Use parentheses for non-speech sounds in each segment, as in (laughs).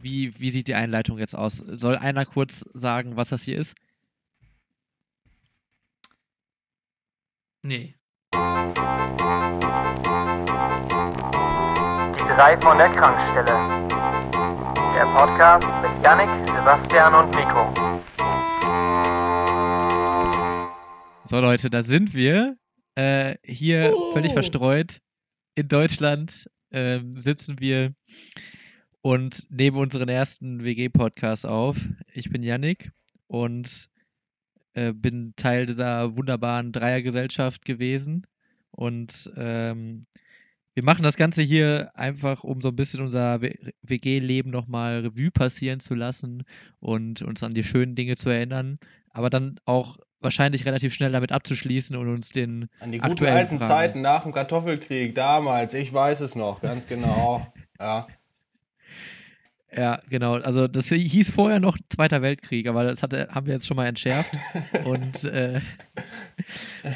wie, wie sieht die Einleitung jetzt aus? Soll einer kurz sagen, was das hier ist? Nee. Die drei von der Krankstelle. Der Podcast mit Yannick, Sebastian und Nico. So Leute, da sind wir. Äh, hier völlig verstreut in Deutschland ähm, sitzen wir und nehmen unseren ersten WG-Podcast auf. Ich bin Yannick und äh, bin Teil dieser wunderbaren Dreiergesellschaft gewesen. Und ähm, wir machen das Ganze hier einfach, um so ein bisschen unser WG-Leben nochmal Revue passieren zu lassen und uns an die schönen Dinge zu erinnern. Aber dann auch wahrscheinlich relativ schnell damit abzuschließen und uns den an die guten alten Fragen. Zeiten nach dem Kartoffelkrieg damals, ich weiß es noch ganz genau. (laughs) Ja. Ja, genau. Also das hieß vorher noch Zweiter Weltkrieg, aber das hatte, haben wir jetzt schon mal entschärft. (laughs) und, äh,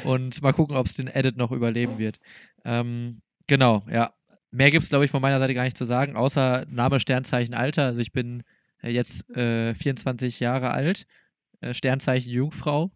und mal gucken, ob es den Edit noch überleben wird. Ähm, genau, ja. Mehr gibt es, glaube ich, von meiner Seite gar nicht zu sagen, außer Name, Sternzeichen, Alter. Also ich bin jetzt äh, 24 Jahre alt, äh, Sternzeichen Jungfrau.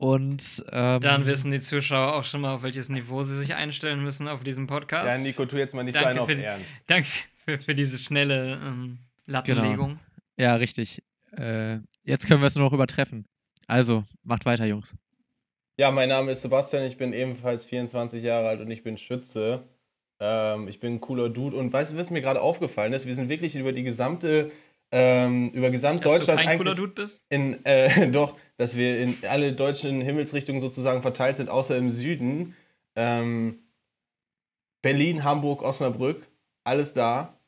Und ähm, dann wissen die Zuschauer auch schon mal, auf welches Niveau sie sich einstellen müssen auf diesem Podcast. Ja, Nico, tu jetzt mal nicht danke so einen auf Ernst. Danke für, für diese schnelle ähm, Lattenlegung. Genau. Ja, richtig. Äh, jetzt können wir es nur noch übertreffen. Also, macht weiter, Jungs. Ja, mein Name ist Sebastian, ich bin ebenfalls 24 Jahre alt und ich bin Schütze. Ähm, ich bin ein cooler Dude und weißt du, was mir gerade aufgefallen ist? Wir sind wirklich über die gesamte ähm, über Gesamtdeutschland dass du kein cooler Dude bist? In, äh, (laughs) doch, dass wir in alle deutschen Himmelsrichtungen sozusagen verteilt sind, außer im Süden. Ähm, Berlin, Hamburg, Osnabrück, alles da.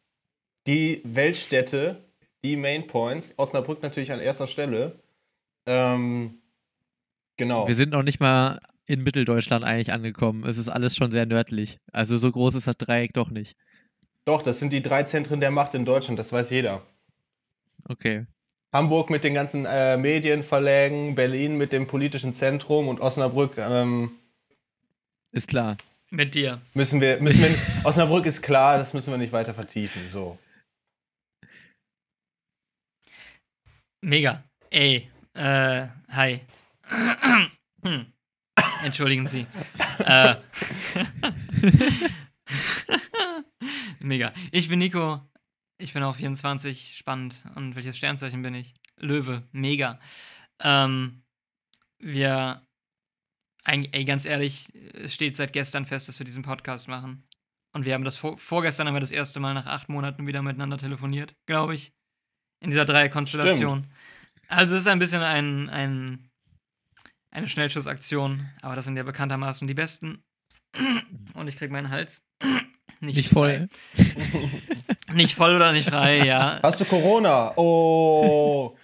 Die Weltstädte, die Main Points, Osnabrück natürlich an erster Stelle. Ähm, genau. Wir sind noch nicht mal in Mitteldeutschland eigentlich angekommen. Es ist alles schon sehr nördlich. Also so groß ist das Dreieck doch nicht. Doch, das sind die drei Zentren der Macht in Deutschland, das weiß jeder. Okay. Hamburg mit den ganzen äh, Medienverlägen, Berlin mit dem politischen Zentrum und Osnabrück. Ähm, ist klar. Mit dir. Müssen wir, müssen wir, (laughs) Osnabrück ist klar, das müssen wir nicht weiter vertiefen. So. Mega. Ey, äh, hi. (coughs) Entschuldigen Sie. äh. (laughs) (laughs) Mega. Ich bin Nico. Ich bin auch 24, spannend. Und welches Sternzeichen bin ich? Löwe, mega. Ähm, wir, ey, ganz ehrlich, es steht seit gestern fest, dass wir diesen Podcast machen. Und wir haben das vor, vorgestern haben wir das erste Mal nach acht Monaten wieder miteinander telefoniert, glaube ich. In dieser Dreierkonstellation. Also es ist ein bisschen ein, ein, eine Schnellschussaktion, aber das sind ja bekanntermaßen die besten. Und ich krieg meinen Hals. Nicht, nicht voll. (laughs) nicht voll oder nicht frei, ja. Hast du Corona? Oh.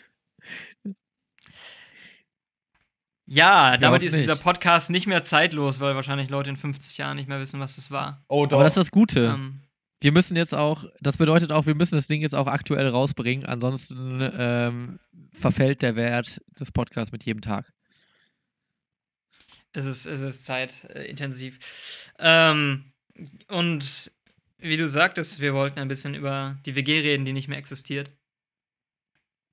Ja, damit ist nicht. dieser Podcast nicht mehr zeitlos, weil wahrscheinlich Leute in 50 Jahren nicht mehr wissen, was das war. Oh, doch. Aber das ist das Gute. Ähm, wir müssen jetzt auch, das bedeutet auch, wir müssen das Ding jetzt auch aktuell rausbringen, ansonsten ähm, verfällt der Wert des Podcasts mit jedem Tag. Es ist, es ist zeitintensiv. Ähm, und wie du sagtest, wir wollten ein bisschen über die WG reden, die nicht mehr existiert.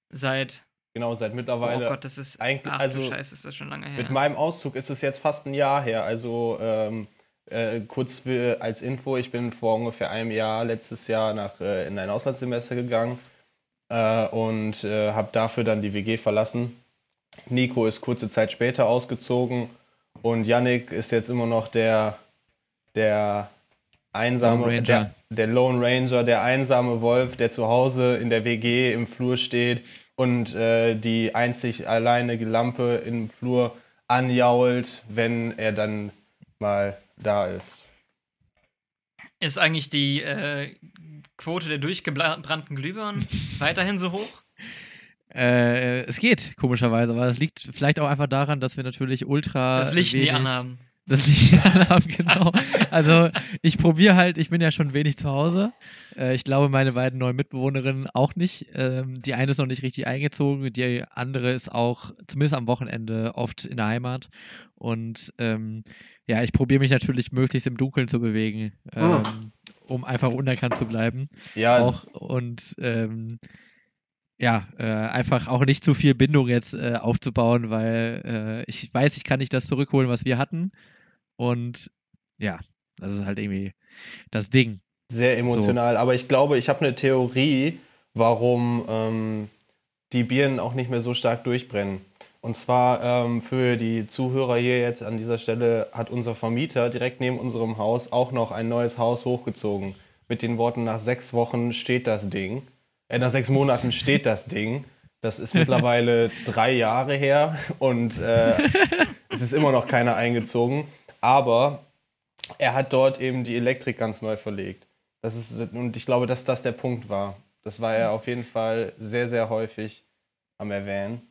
Seit. Genau, seit mittlerweile. Oh Gott, das ist. Eigentlich, ach, also, Scheiße, ist das schon lange her. Mit meinem Auszug ist es jetzt fast ein Jahr her. Also, ähm, äh, kurz für, als Info: Ich bin vor ungefähr einem Jahr, letztes Jahr, nach, äh, in ein Auslandssemester gegangen äh, und äh, habe dafür dann die WG verlassen. Nico ist kurze Zeit später ausgezogen und Yannick ist jetzt immer noch der, der einsame, der, der Lone Ranger, der einsame Wolf, der zu Hause in der WG im Flur steht und äh, die einzig alleine Lampe im Flur anjault, wenn er dann mal da ist. Ist eigentlich die äh, Quote der durchgebrannten Glühbirnen (laughs) weiterhin so hoch? Äh, es geht, komischerweise, aber es liegt vielleicht auch einfach daran, dass wir natürlich ultra. Das Licht wenig, nie anhaben das Licht anhaben, genau. Also ich probiere halt, ich bin ja schon wenig zu Hause. Äh, ich glaube, meine beiden neuen Mitbewohnerinnen auch nicht. Ähm, die eine ist noch nicht richtig eingezogen, die andere ist auch zumindest am Wochenende oft in der Heimat. Und ähm, ja, ich probiere mich natürlich möglichst im Dunkeln zu bewegen. Ähm, um einfach unerkannt zu bleiben. Ja, Auch und ähm, ja, äh, einfach auch nicht zu viel Bindung jetzt äh, aufzubauen, weil äh, ich weiß, ich kann nicht das zurückholen, was wir hatten. Und ja, das ist halt irgendwie das Ding. sehr emotional. Aber ich glaube, ich habe eine Theorie, warum ähm, die Birnen auch nicht mehr so stark durchbrennen. Und zwar ähm, für die Zuhörer hier jetzt an dieser Stelle hat unser Vermieter direkt neben unserem Haus auch noch ein neues Haus hochgezogen. Mit den Worten, nach sechs Wochen steht das Ding. Äh, nach sechs Monaten steht das Ding. Das ist mittlerweile (laughs) drei Jahre her und äh, es ist immer noch keiner eingezogen. Aber er hat dort eben die Elektrik ganz neu verlegt. Das ist, und ich glaube, dass das der Punkt war. Das war er auf jeden Fall sehr, sehr häufig am Erwähnen.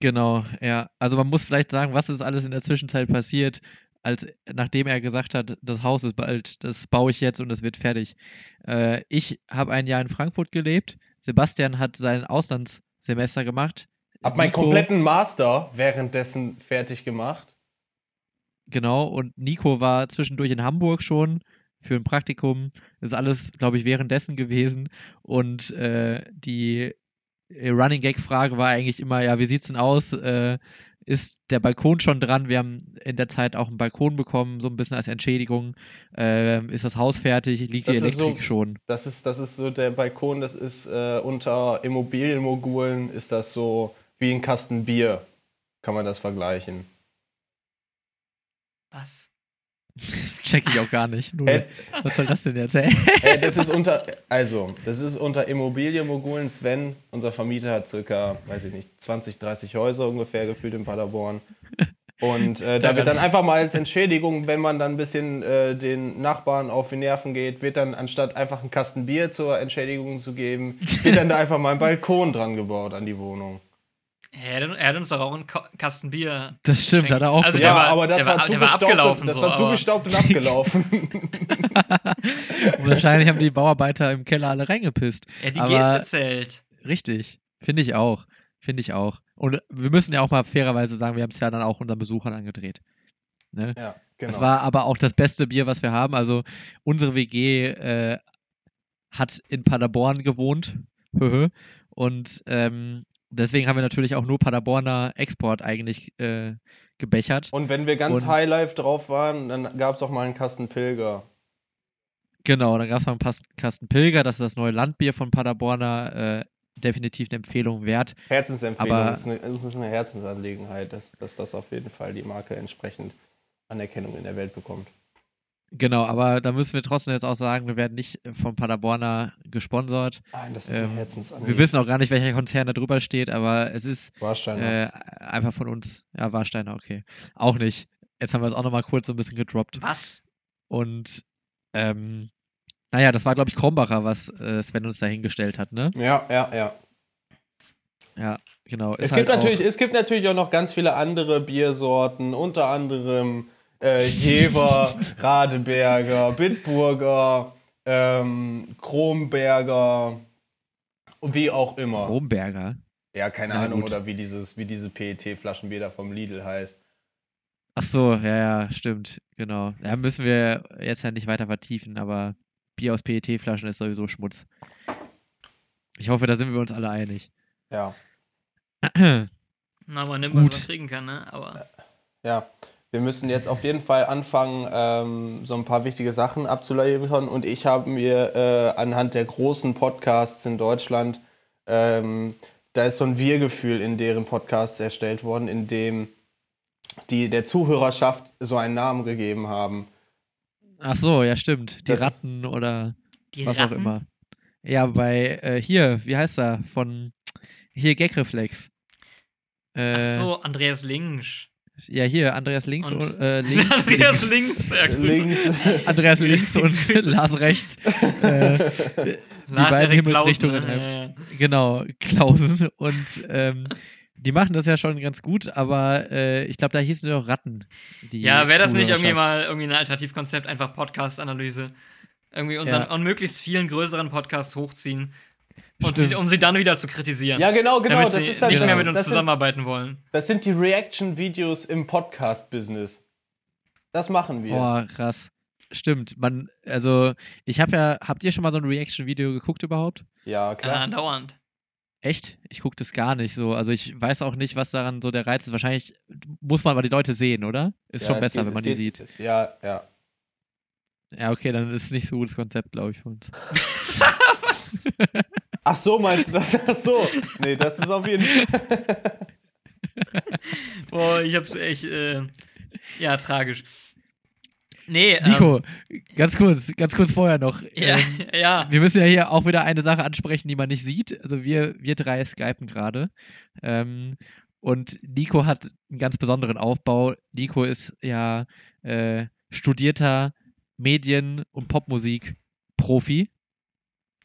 Genau, ja. Also man muss vielleicht sagen, was ist alles in der Zwischenzeit passiert, als nachdem er gesagt hat, das Haus ist bald, das baue ich jetzt und es wird fertig. Äh, ich habe ein Jahr in Frankfurt gelebt. Sebastian hat sein Auslandssemester gemacht. Hab meinen Nico- kompletten Master währenddessen fertig gemacht. Genau, und Nico war zwischendurch in Hamburg schon für ein Praktikum. Das ist alles, glaube ich, währenddessen gewesen. Und äh, die äh, Running Gag-Frage war eigentlich immer, ja, wie sieht's denn aus? Äh, ist der Balkon schon dran? Wir haben in der Zeit auch einen Balkon bekommen, so ein bisschen als Entschädigung. Ähm, ist das Haus fertig? Liegt die Das ist Elektrik so- schon? Das ist, das ist so der Balkon, das ist äh, unter Immobilienmogulen ist das so wie ein Kasten Bier, kann man das vergleichen. Was? Das check ich auch gar nicht. Null. Äh, Was soll das denn jetzt? Ey? Äh, das ist unter, also, das ist unter Immobilienmogulen. Sven, unser Vermieter, hat circa, weiß ich nicht, 20, 30 Häuser ungefähr gefühlt in Paderborn. Und äh, da wird dann einfach mal als Entschädigung, wenn man dann ein bisschen äh, den Nachbarn auf die Nerven geht, wird dann anstatt einfach einen Kasten Bier zur Entschädigung zu geben, wird dann da einfach mal ein Balkon dran gebaut an die Wohnung. Er hat, er hat uns doch auch einen Kasten Bier. Das stimmt, hat er auch Also Ja, war- aber das war, war- war zugestaubt, abgelaufen das so, war zugestaubt und abgelaufen. (laughs) Wahrscheinlich haben die Bauarbeiter im Keller alle reingepisst. Er hat die Aber- Geste zählt. Richtig, finde ich auch. Finde ich auch. Und wir müssen ja auch mal fairerweise sagen, wir haben es ja dann auch unseren Besuchern angedreht. Ne? ja, Das genau. war aber auch das beste Bier, was wir haben. Also unsere WG äh, hat in Paderborn gewohnt. (laughs) Und ähm, deswegen haben wir natürlich auch nur Paderborner Export eigentlich äh, gebechert. Und wenn wir ganz Und- Highlife drauf waren, dann gab es auch mal einen Kasten Pilger. Genau, dann gab es noch einen Kasten Pilger, das ist das neue Landbier von Paderborner. Äh, definitiv eine Empfehlung wert. Herzensempfehlung, Aber- das ist eine, ist eine Herzensangelegenheit, dass, dass das auf jeden Fall die Marke entsprechend Anerkennung in der Welt bekommt. Genau, aber da müssen wir trotzdem jetzt auch sagen, wir werden nicht von Paderborner gesponsert. Nein, das ist Ähm, eine Wir Herzensangelegenheit. wissen auch gar nicht, welcher Konzern da drüber steht, aber es ist Warsteiner. äh, einfach von uns. Ja, Warsteiner, okay. Auch nicht. Jetzt haben wir es auch nochmal kurz so ein bisschen gedroppt. Was? Und ähm, naja, das war, glaube ich, Krombacher, was äh, Sven uns da hingestellt hat, ne? ja, ja, ja. Ja, genau. Es gibt, halt natürlich, es gibt natürlich auch noch ganz viele andere Biersorten, unter anderem äh, Jever, Radeberger, Bitburger, ähm, Kronberger und wie auch immer. Romberger. Ja, keine Na Ahnung, gut. oder wie dieses, wie diese PET-Flaschenbier da vom Lidl heißt. Ach so, ja, ja, stimmt. Genau. Ja, müssen wir jetzt ja nicht weiter vertiefen, aber Bier aus PET-Flaschen ist sowieso Schmutz. Ich hoffe, da sind wir uns alle einig. Ja. (clears throat) Na, man nimmt, was Gut. man kriegen kann, ne? Aber Ja, wir müssen jetzt auf jeden Fall anfangen, ähm, so ein paar wichtige Sachen abzuliefern. Und ich habe mir äh, anhand der großen Podcasts in Deutschland, ähm, da ist so ein Wir-Gefühl in deren Podcasts erstellt worden, in dem die der Zuhörerschaft so einen Namen gegeben haben. Ach so, ja, stimmt. Die Das- Ratten oder die was Ratten, auch immer. Ja, bei äh, hier, wie heißt er? Von hier Gagreflex. Äh, Ach so, Andreas Links. Ja, hier, Andreas links Und- und, äh, (laughs) links. Andreas Links. Links. (laughs) Andreas links und. (laughs) Lars rechts. Äh, Lars beiden Himmelsrichtungen, Klausen, ne? Ja, ja. genau, Klausen. Und ähm, die machen das ja schon ganz gut, aber äh, ich glaube, da hießen doch Ratten. Die Ja, wäre das nicht irgendwie mal irgendwie ein Alternativkonzept, einfach Podcast-Analyse? Irgendwie unseren Ja. und möglichst vielen größeren Podcasts hochziehen und sie, um sie dann wieder zu kritisieren. Ja, genau, genau. damit Das sie ist halt nicht das, mehr mit uns sind, zusammenarbeiten wollen. das sind die Reaction-Videos im Podcast-Business. Das machen wir. Boah, krass. stimmt. Man, also, ich habe ja, habt ihr schon mal so ein Reaction-Video geguckt überhaupt? Ja, klar. dauernd. Echt? Ich gucke das gar nicht so. Also ich weiß auch nicht, was daran so der Reiz ist. Wahrscheinlich muss man aber die Leute sehen, oder? Ist Ja, schon es besser, geht- wenn man es die geht- sieht. es- Ja, ja. Ja, okay, dann ist es nicht so ein gutes Konzept, glaube ich, für uns. (laughs) (laughs) Ach so, meinst du das? (laughs) Ach so. Nee, das ist auf jeden Fall. (laughs) Boah, ich hab's echt, äh, ja, tragisch. Nee, ähm, Nico, ganz kurz, ganz kurz vorher noch. Ja, Ähm, (laughs) ja. wir müssen ja hier auch wieder eine Sache ansprechen, die man nicht sieht. Also wir, wir drei skypen gerade. Ähm, und Nico hat einen ganz besonderen Aufbau. Nico ist ja äh, studierter Medien- und Popmusik-Profi.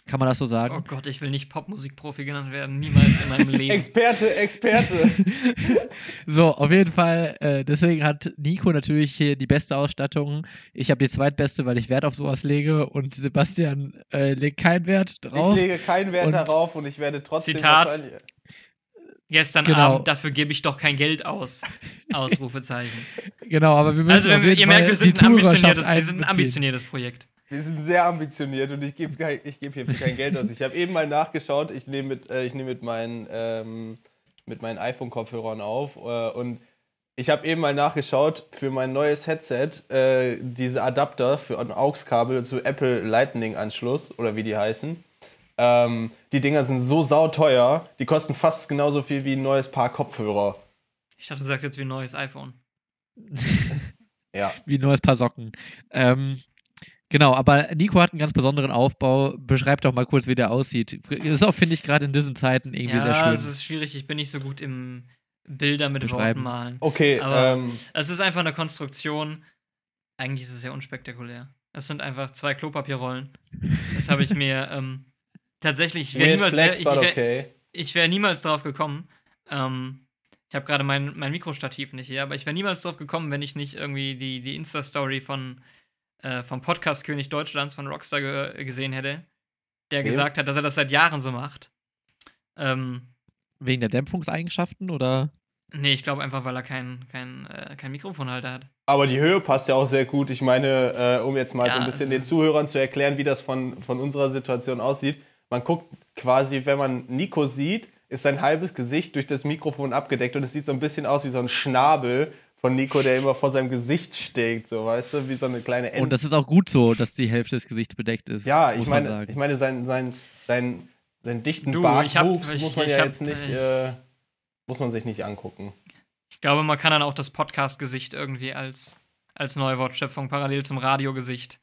Kann man das so sagen? Oh Gott, ich will nicht Popmusikprofi genannt werden. Niemals in meinem (laughs) Leben. Experte, Experte. (laughs) So, auf jeden Fall. Äh, deswegen hat Nico natürlich hier die beste Ausstattung. Ich habe die zweitbeste, weil ich Wert auf sowas lege. Und Sebastian äh, legt keinen Wert Ich drauf. lege keinen Wert Und- darauf und ich werde trotzdem Zitat. Gestern Genau. Abend, dafür gebe ich doch kein Geld aus. (laughs) Ausrufezeichen. Genau, aber wir müssen Also, wenn auf wir, jeden ihr Fall merkt, wir sind, die ein ambitioniertes, wir sind ein ambitioniertes Projekt. Wir sind sehr ambitioniert und ich gebe gebe hierfür kein Geld aus. Ich habe eben mal nachgeschaut, ich nehme mit, äh, ich nehme mit meinen, ähm, mit meinen iPhone-Kopfhörern auf äh, und ich habe eben mal nachgeschaut für mein neues Headset, äh, diese Adapter für ein AUX-Kabel zu Apple Lightning-Anschluss oder wie die heißen. Ähm, die Dinger sind so sauteuer, die kosten fast genauso viel wie ein neues Paar Kopfhörer. Ich dachte, du sagst jetzt wie ein neues iPhone. (laughs) Ja. Wie ein neues Paar Socken. Ähm, genau, aber Nico hat einen ganz besonderen Aufbau. Beschreib doch mal kurz, wie der aussieht. Ist auch, finde ich, gerade in diesen Zeiten irgendwie sehr Ja, schön. es ist schwierig. Ich bin nicht so gut im Bilder mit. Worten malen. Okay, Aber- ähm, Es ist einfach eine Konstruktion. Eigentlich ist es ja unspektakulär. Es sind einfach zwei Klopapierrollen. Das habe ich mir (laughs) ähm, tatsächlich. Ich wäre niemals, flex, ich, but wär, okay. ich wär niemals drauf gekommen. Ähm, ich habe gerade mein, mein Mikrostativ nicht hier, aber ich wäre niemals drauf gekommen, wenn ich nicht irgendwie die, die Insta-Story von äh, vom Podcast König Deutschlands von Rockstar ge gesehen hätte, der Wem? gesagt hat, dass er das seit Jahren so macht. Ähm, Wegen der Dämpfungseigenschaften oder? nee, ich glaube einfach, weil er kein, kein, äh, kein Mikrofonhalter hat. Aber die Höhe passt ja auch sehr gut. Ich meine, äh, um jetzt mal Ja, so ein bisschen den Zuhörern zu erklären, wie das von, von unserer Situation aussieht. Man guckt quasi, wenn man Nico sieht, ist sein halbes Gesicht durch das Mikrofon abgedeckt und es sieht so ein bisschen aus wie so ein Schnabel von Nico, der immer vor seinem Gesicht steht, so weißt du, wie so eine kleine Ente. Und das ist auch gut so, dass die Hälfte des Gesichts bedeckt ist. ja, ich meine, sagen. ich meine, sein, sein, sein, sein dichten Du, Bartwuchs ich hab- ich- muss man ich ja hab- jetzt nicht, ich- äh, muss man sich nicht angucken. Ich glaube, man kann dann auch das Podcast-Gesicht irgendwie als, als neue Wortschöpfung parallel zum Radiogesicht,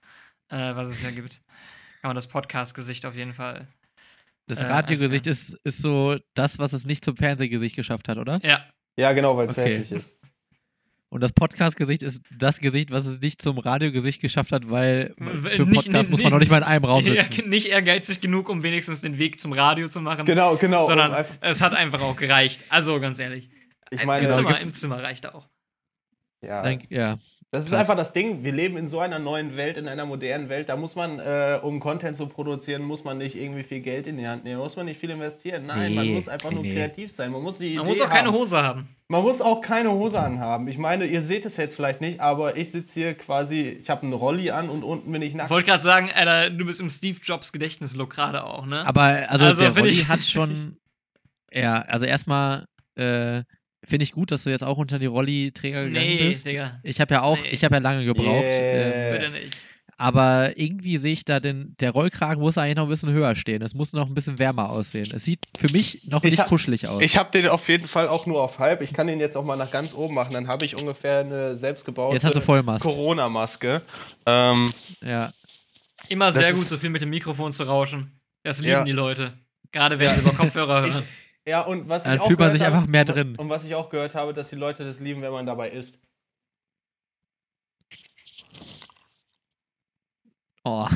äh, was es ja gibt, kann man das Podcast-Gesicht auf jeden Fall. das äh, Radiogesicht ist, ist so das, was es nicht zum Fernsehgesicht geschafft hat, oder? Ja, Ja, genau, weil es Okay. hässlich ist. Und das Podcast-Gesicht ist das Gesicht, was es nicht zum Radiogesicht geschafft hat, weil für einen nicht- Podcast nicht- muss man noch nicht mal in einem Raum ja, sitzen. nicht ehrgeizig genug, um wenigstens den Weg zum Radio zu machen, Genau, genau. sondern es hat einfach auch gereicht. Also ganz ehrlich, ich Im, meine, Zimmer, gibt's- im Zimmer reicht auch. ja. Dann, ja. Das ist Krass. einfach das Ding. Wir leben in so einer neuen Welt, in einer modernen Welt. Da muss man, äh, um Content zu produzieren, muss man nicht irgendwie viel Geld in die Hand nehmen. Da muss man nicht viel investieren. Nein, man Nee, muss einfach nur nee. kreativ sein. Man muss die Idee Man muss auch keine haben. Hose haben. Man muss auch keine Hose anhaben. Ich meine, ihr seht es jetzt vielleicht nicht, aber ich sitze hier quasi, ich habe einen Rolli an und unten bin ich Ich nackt. wollte gerade sagen, Alter, du bist im Steve Jobs Gedächtnislook gerade auch, ne? Aber also, Also, der Rolli ich- hat schon. (laughs) Ja, also erstmal äh, finde ich gut, dass du jetzt auch unter die Rolli-Träger gegangen nee, bist. Digga, Ich habe ja auch, Nee. ich habe ja lange gebraucht. Yeah. Ähm, bitte nicht. aber irgendwie sehe ich da den, der Rollkragen muss eigentlich noch ein bisschen höher stehen. Es muss noch ein bisschen wärmer aussehen. Es sieht für mich noch Ich nicht hab- kuschelig aus. Ich habe den auf jeden Fall auch nur auf halb. Ich kann den jetzt auch mal nach ganz oben machen. Dann habe ich ungefähr eine selbstgebaute Jetzt hast du Vollmast. Corona-Maske. Ähm, ja. Immer sehr gut, so viel mit dem Mikrofon zu rauschen. Das lieben Ja. die Leute. Gerade wenn sie über Kopfhörer (laughs) Ich- hören. Ja, und was ich Dann auch fühlt man gehört sich habe, einfach mehr und- drin. Und was ich auch gehört habe, dass die Leute das lieben, wenn man dabei isst. Oh.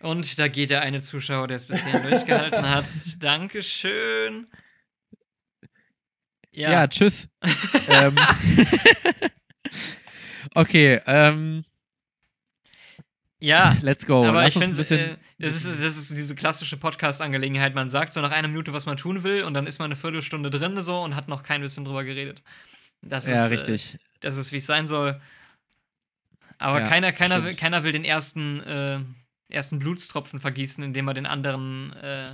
Und da geht der eine Zuschauer, der es bisher durchgehalten (laughs) hat. Dankeschön. Ja, Ja, tschüss. (laughs) ähm. (laughs) okay, ähm, ja. let's go. aber Lass ich finde, äh, das, ist, das ist diese klassische Podcast-Angelegenheit. Man sagt so nach einer Minute, was man tun will, und dann ist man eine Viertelstunde drin so und hat noch kein bisschen drüber geredet. Das ja, ist, richtig. Äh, das ist, wie es sein soll. Aber Ja, keiner, keiner, will, keiner will den ersten, äh, ersten Blutstropfen vergießen, indem er den anderen äh,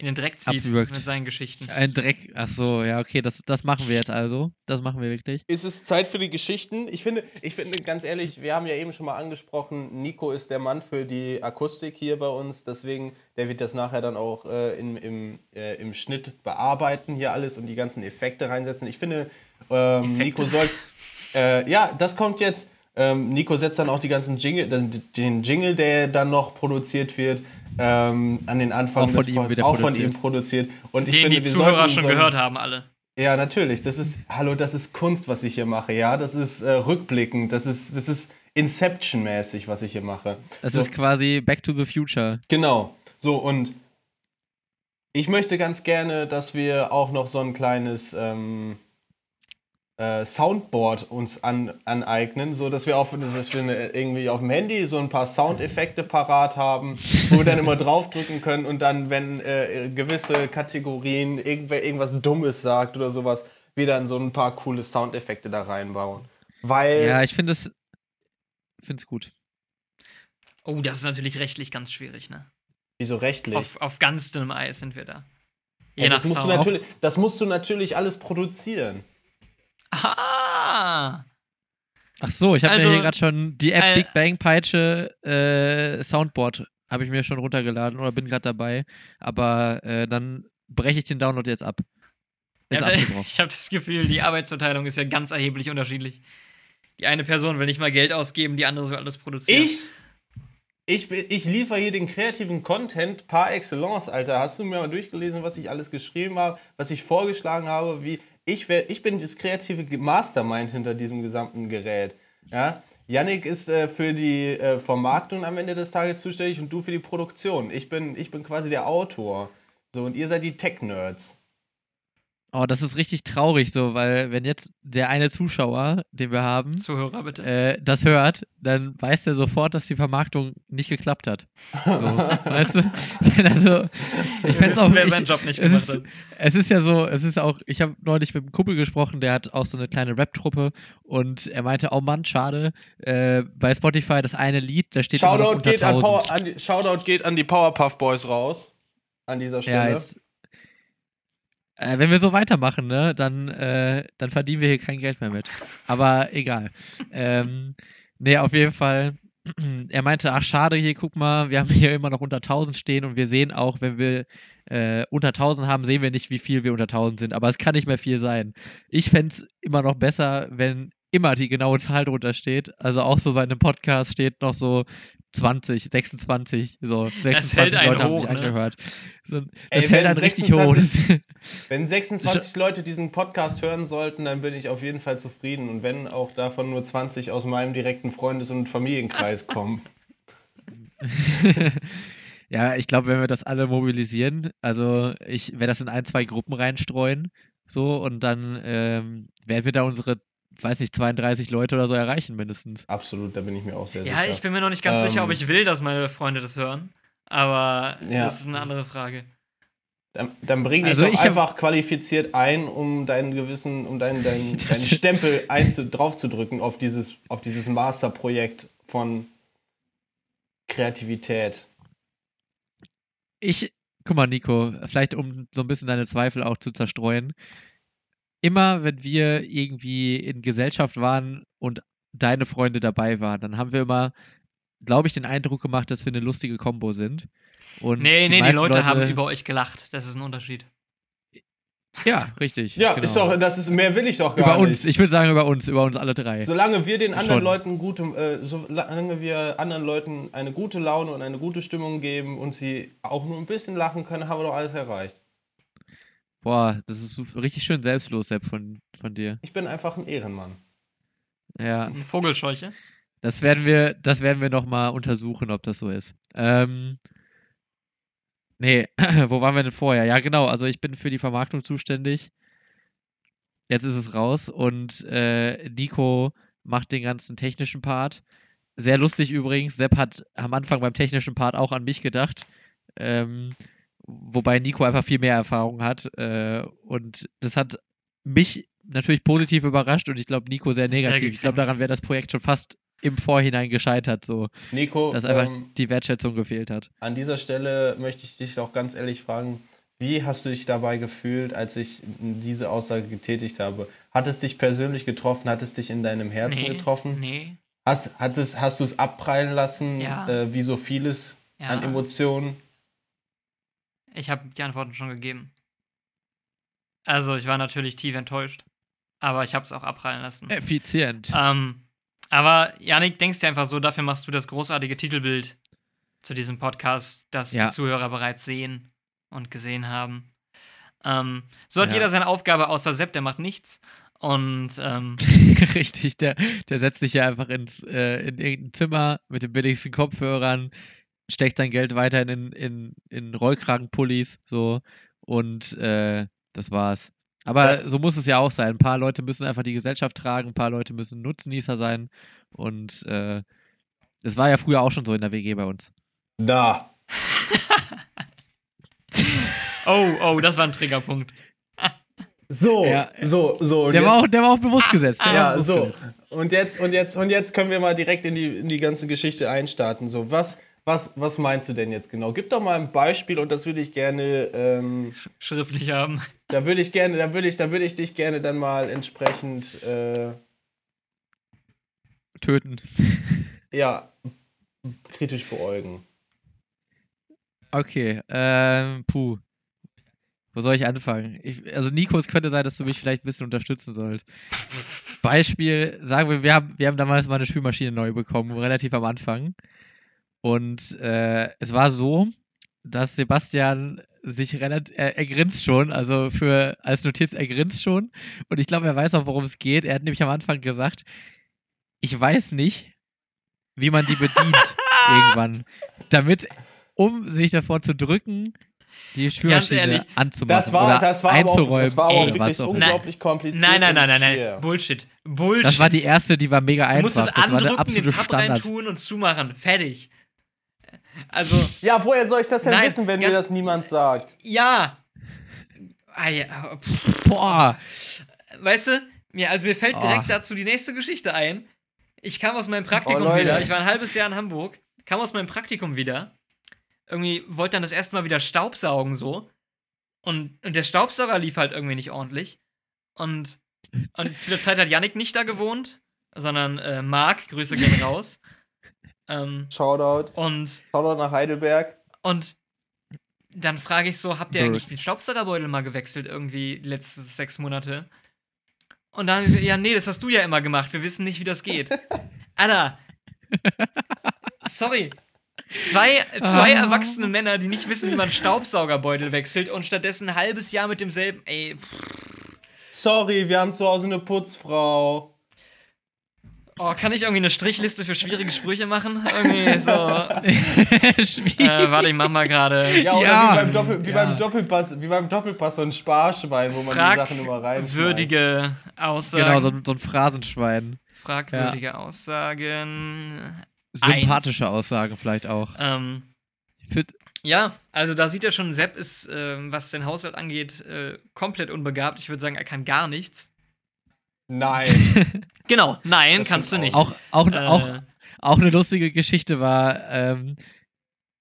in den Dreck zieht Abwürgt. mit seinen Geschichten. Ein Dreck. Ach so, ja, okay, das, das machen wir jetzt also. Das machen wir wirklich. Ist es Zeit für die Geschichten? Ich finde, ich finde ganz ehrlich, wir haben ja eben schon mal angesprochen, Nico ist der Mann für die Akustik hier bei uns, deswegen, der wird das nachher dann auch äh, im, im, äh, im Schnitt bearbeiten, hier alles und die ganzen Effekte reinsetzen. Ich finde, ähm. Nico soll. Äh, ja, das kommt jetzt. Ähm, Nico setzt dann auch die ganzen Jingle, den, den Jingle, der dann noch produziert wird, ähm, an den Anfang Auch von des ihm Pod- wieder auch von produziert. ihm produziert. Und ich Den finde, die wir Zuhörer sollten, schon sollten- gehört haben, alle. ja, natürlich. Das ist, hallo, das ist Kunst, was ich hier mache, ja. Das ist äh, rückblickend, das ist, das ist Inception-mäßig, was ich hier mache. Das So. ist quasi Back to the Future. Genau. So, und ich möchte ganz gerne, dass wir auch noch so ein kleines ähm, äh, Soundboard uns an, aneignen, so dass wir, auf, dass wir irgendwie auf dem Handy so ein paar Soundeffekte parat haben, wo wir dann immer draufdrücken können und dann, wenn äh, gewisse Kategorien irgendwer irgendwas Dummes sagt oder sowas, wir dann so ein paar coole Soundeffekte da reinbauen. Weil Ja, ich finde es. Finde es gut. Oh, das ist natürlich rechtlich ganz schwierig, ne? wieso rechtlich? Auf, auf ganz dünnem Eis sind wir da. Je ja, nach das, musst du natürlich, das musst du natürlich alles produzieren. Ah! Ach so, ich habe Also, mir hier gerade schon die App äh, Big Bang Peitsche äh, Soundboard habe ich mir schon runtergeladen oder bin gerade dabei. Aber äh, dann breche ich den Download jetzt ab. Ist Ja, (laughs) abgebrochen. ich habe das Gefühl, die Arbeitsverteilung ist ja ganz erheblich unterschiedlich. Die eine Person will nicht mal Geld ausgeben, die andere soll alles produzieren. Ich? Ich, ich liefere hier den kreativen Content par excellence, Alter. Hast du mir mal durchgelesen, was ich alles geschrieben habe, was ich vorgeschlagen habe? Wie ich, wär, ich bin das kreative Mastermind hinter diesem gesamten Gerät. Ja? Yannick ist äh, für die äh, Vermarktung am Ende des Tages zuständig und du für die Produktion. Ich bin, ich bin quasi der Autor. So, und ihr seid die Tech-Nerds. Oh, das ist richtig traurig so, weil wenn jetzt der eine Zuschauer, den wir haben, Zuhörer, bitte. äh, das hört, dann weiß er sofort, dass die Vermarktung nicht geklappt hat. So, (laughs) weißt du? (laughs) Also, ich fände es auch. wer ich, seinen Job nicht es gemacht ist, hat. Es ist ja so, es ist auch, ich habe neulich mit einem Kumpel gesprochen, der hat auch so eine kleine Rap-Truppe und er meinte, oh Mann, schade, äh, bei Spotify das eine Lied, da steht immer noch Shoutout unter geht, an 1000. Power, an die, Shoutout geht an die Powerpuff Boys raus. An dieser Ja, Stelle. es, äh, wenn wir so weitermachen, ne, dann, äh, dann verdienen wir hier kein Geld mehr mit. Aber egal. ähm, nee, auf jeden Fall. (clears throat) Er meinte, ach schade, hier guck mal, wir haben hier immer noch unter 1000 stehen und wir sehen auch, wenn wir äh, unter 1000 haben, sehen wir nicht, wie viel wir unter 1000 sind. Aber es kann nicht mehr viel sein. Ich fände es immer noch besser, wenn immer die genaue Zahl drunter steht. Also auch so bei einem Podcast steht noch so 20, 26, so 26 hält einen Leute haben hoch, sich ne? angehört. So, Ey, das hält wenn einen richtig hoch. 26 (laughs) Wenn 26 Leute diesen Podcast hören sollten, dann bin ich auf jeden Fall zufrieden. Und wenn auch davon nur 20 aus meinem direkten Freundes- und Familienkreis kommen. (laughs) (laughs) Ja, ich glaube, wenn wir das alle mobilisieren, also ich werde das in ein, zwei Gruppen reinstreuen, so, und dann ähm, werden wir da unsere, weiß nicht, 32 Leute oder so erreichen, mindestens. Absolut, da bin ich mir auch sehr Ja, sicher. ich bin mir noch nicht ganz sicher, ob Ähm, ich will, dass meine Freunde das hören. Aber Ja. das ist eine andere Frage. Dann, dann bring dich Also doch einfach qualifiziert ein, um deinen gewissen, um deinen, deinen, (laughs) deinen Stempel einzu, draufzudrücken auf dieses, auf dieses Masterprojekt von Kreativität. Ich, guck mal, Nico, vielleicht um so ein bisschen deine Zweifel auch zu zerstreuen. Immer, wenn wir irgendwie in Gesellschaft waren und deine Freunde dabei waren, dann haben wir immer, glaube ich, den Eindruck gemacht, dass wir eine lustige Kombo sind. Und Nee, nee, die meisten Leute, haben über euch gelacht. Das ist ein Unterschied. Ja, richtig. Ja, genau. ist doch, das ist, mehr will ich doch gar Über nicht. uns, ich würde sagen über uns, über uns alle drei. Solange wir den anderen Schon. Leuten gute, äh, solange wir anderen Leuten eine gute Laune und eine gute Stimmung geben und sie auch nur ein bisschen lachen können, haben wir doch alles erreicht. Boah, das ist so richtig schön selbstlos, Sepp, von, von dir. Ich bin einfach ein Ehrenmann. Ja, Eine Vogelscheuche. das werden wir, das werden wir nochmal untersuchen, ob das so ist. Ähm, nee, (clears throat) wo waren wir denn vorher? Ja, genau, also ich bin für die Vermarktung zuständig. Jetzt ist es raus und äh, Nico macht den ganzen technischen Part. Sehr lustig übrigens. Sepp hat am Anfang beim technischen Part auch an mich gedacht. Ähm, wobei Nico einfach viel mehr Erfahrung hat. Äh, und das hat mich natürlich positiv überrascht und ich glaube Nico sehr Sehr negativ. ich glaube, daran wäre das Projekt schon fast im Vorhinein gescheitert, so, Nico, dass einfach ähm, die Wertschätzung gefehlt hat. an dieser Stelle möchte ich dich auch ganz ehrlich fragen, wie hast du dich dabei gefühlt, als ich diese Aussage getätigt habe? Hat es dich persönlich getroffen? Hat es dich in deinem Herzen Nee, getroffen? Nee. Hast, hat es, hast du es abprallen lassen, Ja. äh, wie so vieles Ja. an Emotionen? Ich habe die Antworten schon gegeben. Also, ich war natürlich tief enttäuscht. Aber ich habe es auch abprallen lassen. Effizient. Ähm, aber, Janik, denkst du einfach so, dafür machst du das großartige Titelbild zu diesem Podcast, das Ja. die Zuhörer bereits sehen und gesehen haben. Ähm, so hat Ja. jeder seine Aufgabe, außer Sepp, der macht nichts. Und ähm, (laughs) Richtig, der, der setzt sich ja einfach ins, äh, in irgendein Zimmer mit den billigsten Kopfhörern, steckt sein Geld weiterhin in, in, in Rollkragenpullis, so, und äh, das war's. Aber Ja. so muss es ja auch sein. Ein paar Leute müssen einfach die Gesellschaft tragen, ein paar Leute müssen Nutznießer sein und äh, das war ja früher auch schon so in der WG bei uns. Da. (laughs) oh, oh, das war ein Triggerpunkt. So, Ja. so, so. und Der war, jetzt- auch, der war auch bewusst gesetzt. war Ja, bewusst so. gesetzt. Und jetzt, und jetzt, und jetzt können wir mal direkt in die, in die ganze Geschichte einstarten. So, was, was, was meinst du denn jetzt genau? Gib doch mal ein Beispiel und das würde ich gerne, ähm, Schriftlich haben. da würde ich gerne, da würde ich, da würde ich dich gerne dann mal entsprechend, äh, Töten. ja, kritisch beäugen. Okay, ähm, puh. Wo soll ich anfangen? Ich, also Nico, es könnte sein, dass du mich vielleicht ein bisschen unterstützen sollst. Beispiel, sagen wir, wir haben, wir haben damals mal eine Spülmaschine neu bekommen, relativ am Anfang. Und äh, es war so, dass Sebastian sich relativ, er, er grinst schon, also für als Notiz, er grinst schon. Und ich glaube, er weiß auch, worum es geht. Er hat nämlich am Anfang gesagt, ich weiß nicht, wie man die bedient (laughs) irgendwann. Damit, um sich davor zu drücken, die Spülmaschine ehrlich, anzumachen Das war, oder das war aber auch, einzuräumen das war auch wirklich auch unglaublich kompliziert. Nein, nein, nein, nein, nein. schwer. Bullshit. Bullshit. Das war die erste, die war mega du einfach. musst es das war der andrücken, den Tab Standard. reintun und zumachen. Fertig. Also, Ja, woher soll ich das denn Nein, wissen, wenn mir das niemand sagt? ja. Ah, ja. Boah, Weißt du, mir, also mir fällt Oh. direkt dazu die nächste Geschichte ein. Ich kam aus meinem Praktikum Oh, wieder. Ich war ein halbes Jahr in Hamburg. Kam aus meinem Praktikum wieder. Irgendwie wollte dann das erste Mal wieder Staubsaugen so. Und, und der Staubsauger lief halt irgendwie nicht ordentlich. Und, und zu der Zeit hat Yannick nicht da gewohnt, sondern äh, Marc, Grüße gehen raus. Ähm, Shoutout. und, Shoutout nach Heidelberg. und dann frage ich so, habt ihr eigentlich den Staubsaugerbeutel mal gewechselt irgendwie die letzten sechs Monate? Und dann, ja, nee, das hast du ja immer gemacht. Wir wissen nicht, wie das geht. (laughs) Alter. Sorry. Zwei, zwei Ah. erwachsene Männer, die nicht wissen, wie man Staubsaugerbeutel wechselt und stattdessen ein halbes Jahr mit demselben. Ey, pff, Sorry, wir haben zu Hause eine Putzfrau. Oh, kann ich irgendwie eine Strichliste für schwierige Sprüche machen? Irgendwie so. (laughs) schwierig. Äh, warte, ich mach mal gerade. Ja, oder Ja, wie, beim Doppel, wie, ja. beim Doppelpass, wie beim Doppelpass so ein Sparschwein, wo man die Sachen immer reinschmeißt. Fragwürdige Aussagen. genau, so, ein- so ein Phrasenschwein. Fragwürdige Aussagen. Sympathische Aussagen vielleicht auch. Ähm, find, ja, also da sieht er schon, Sepp ist, ähm, was den Haushalt angeht, äh, komplett unbegabt. Ich würde sagen, er kann gar nichts. Nein. (laughs) Genau, nein, Das kannst du nicht. auch, auch, Äh, auch, auch eine lustige Geschichte war, ähm,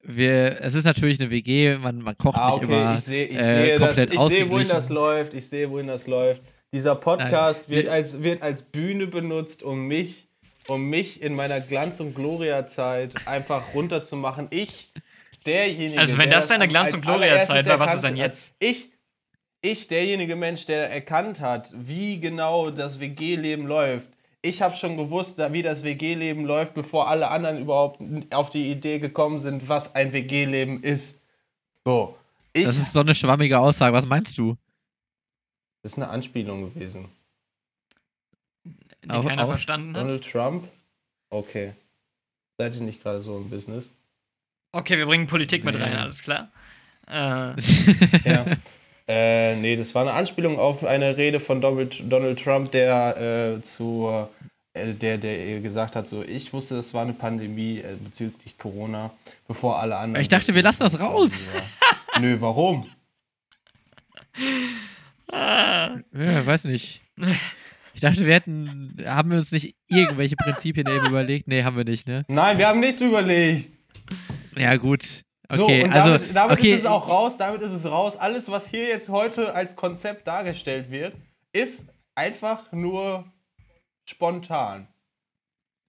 wir, es ist natürlich eine WG, man, man kocht Ah, nicht okay, immer ich sehe ich äh, sehe das, komplett ich sehe, wohin das läuft, ich sehe, wohin das läuft. Dieser Podcast Nein, wird, wir- als, wird als Bühne benutzt, um mich, um mich in meiner Glanz- und Gloria-Zeit einfach runterzumachen. Ich, derjenige, Also, wenn der das deine Glanz- und Gloria-Zeit war, was ist dann jetzt? Ich, ich, derjenige Mensch, der erkannt hat, wie genau das WG-Leben läuft. Ich habe schon gewusst, wie das WG-Leben läuft, bevor alle anderen überhaupt auf die Idee gekommen sind, was ein WG-Leben ist. So. Ich, Das ist so eine schwammige Aussage. Was meinst du? das ist eine Anspielung gewesen. die auch- keiner auch- verstanden hat. Donald Trump? Okay. Seid ihr nicht gerade so im Business? Okay, wir bringen Politik mit rein, alles klar. Äh, (laughs) Ja. Äh, nee, das war eine Anspielung auf eine Rede von Donald, Trump, der äh, zu äh, der, der gesagt hat, so ich wusste, das war eine Pandemie äh, bezüglich Corona, bevor alle anderen. Ich dachte, wir lassen das raus. War. Nö, warum? ah, ja, weiß nicht. Ich dachte, wir hätten, haben wir uns nicht irgendwelche Prinzipien eben überlegt? Nee, haben wir nicht, ne? Nein, wir haben nichts überlegt. Ja, gut. So, Okay, und also, damit, damit okay, ist es auch raus, damit ist es raus. Alles, was hier jetzt heute als Konzept dargestellt wird, ist einfach nur spontan.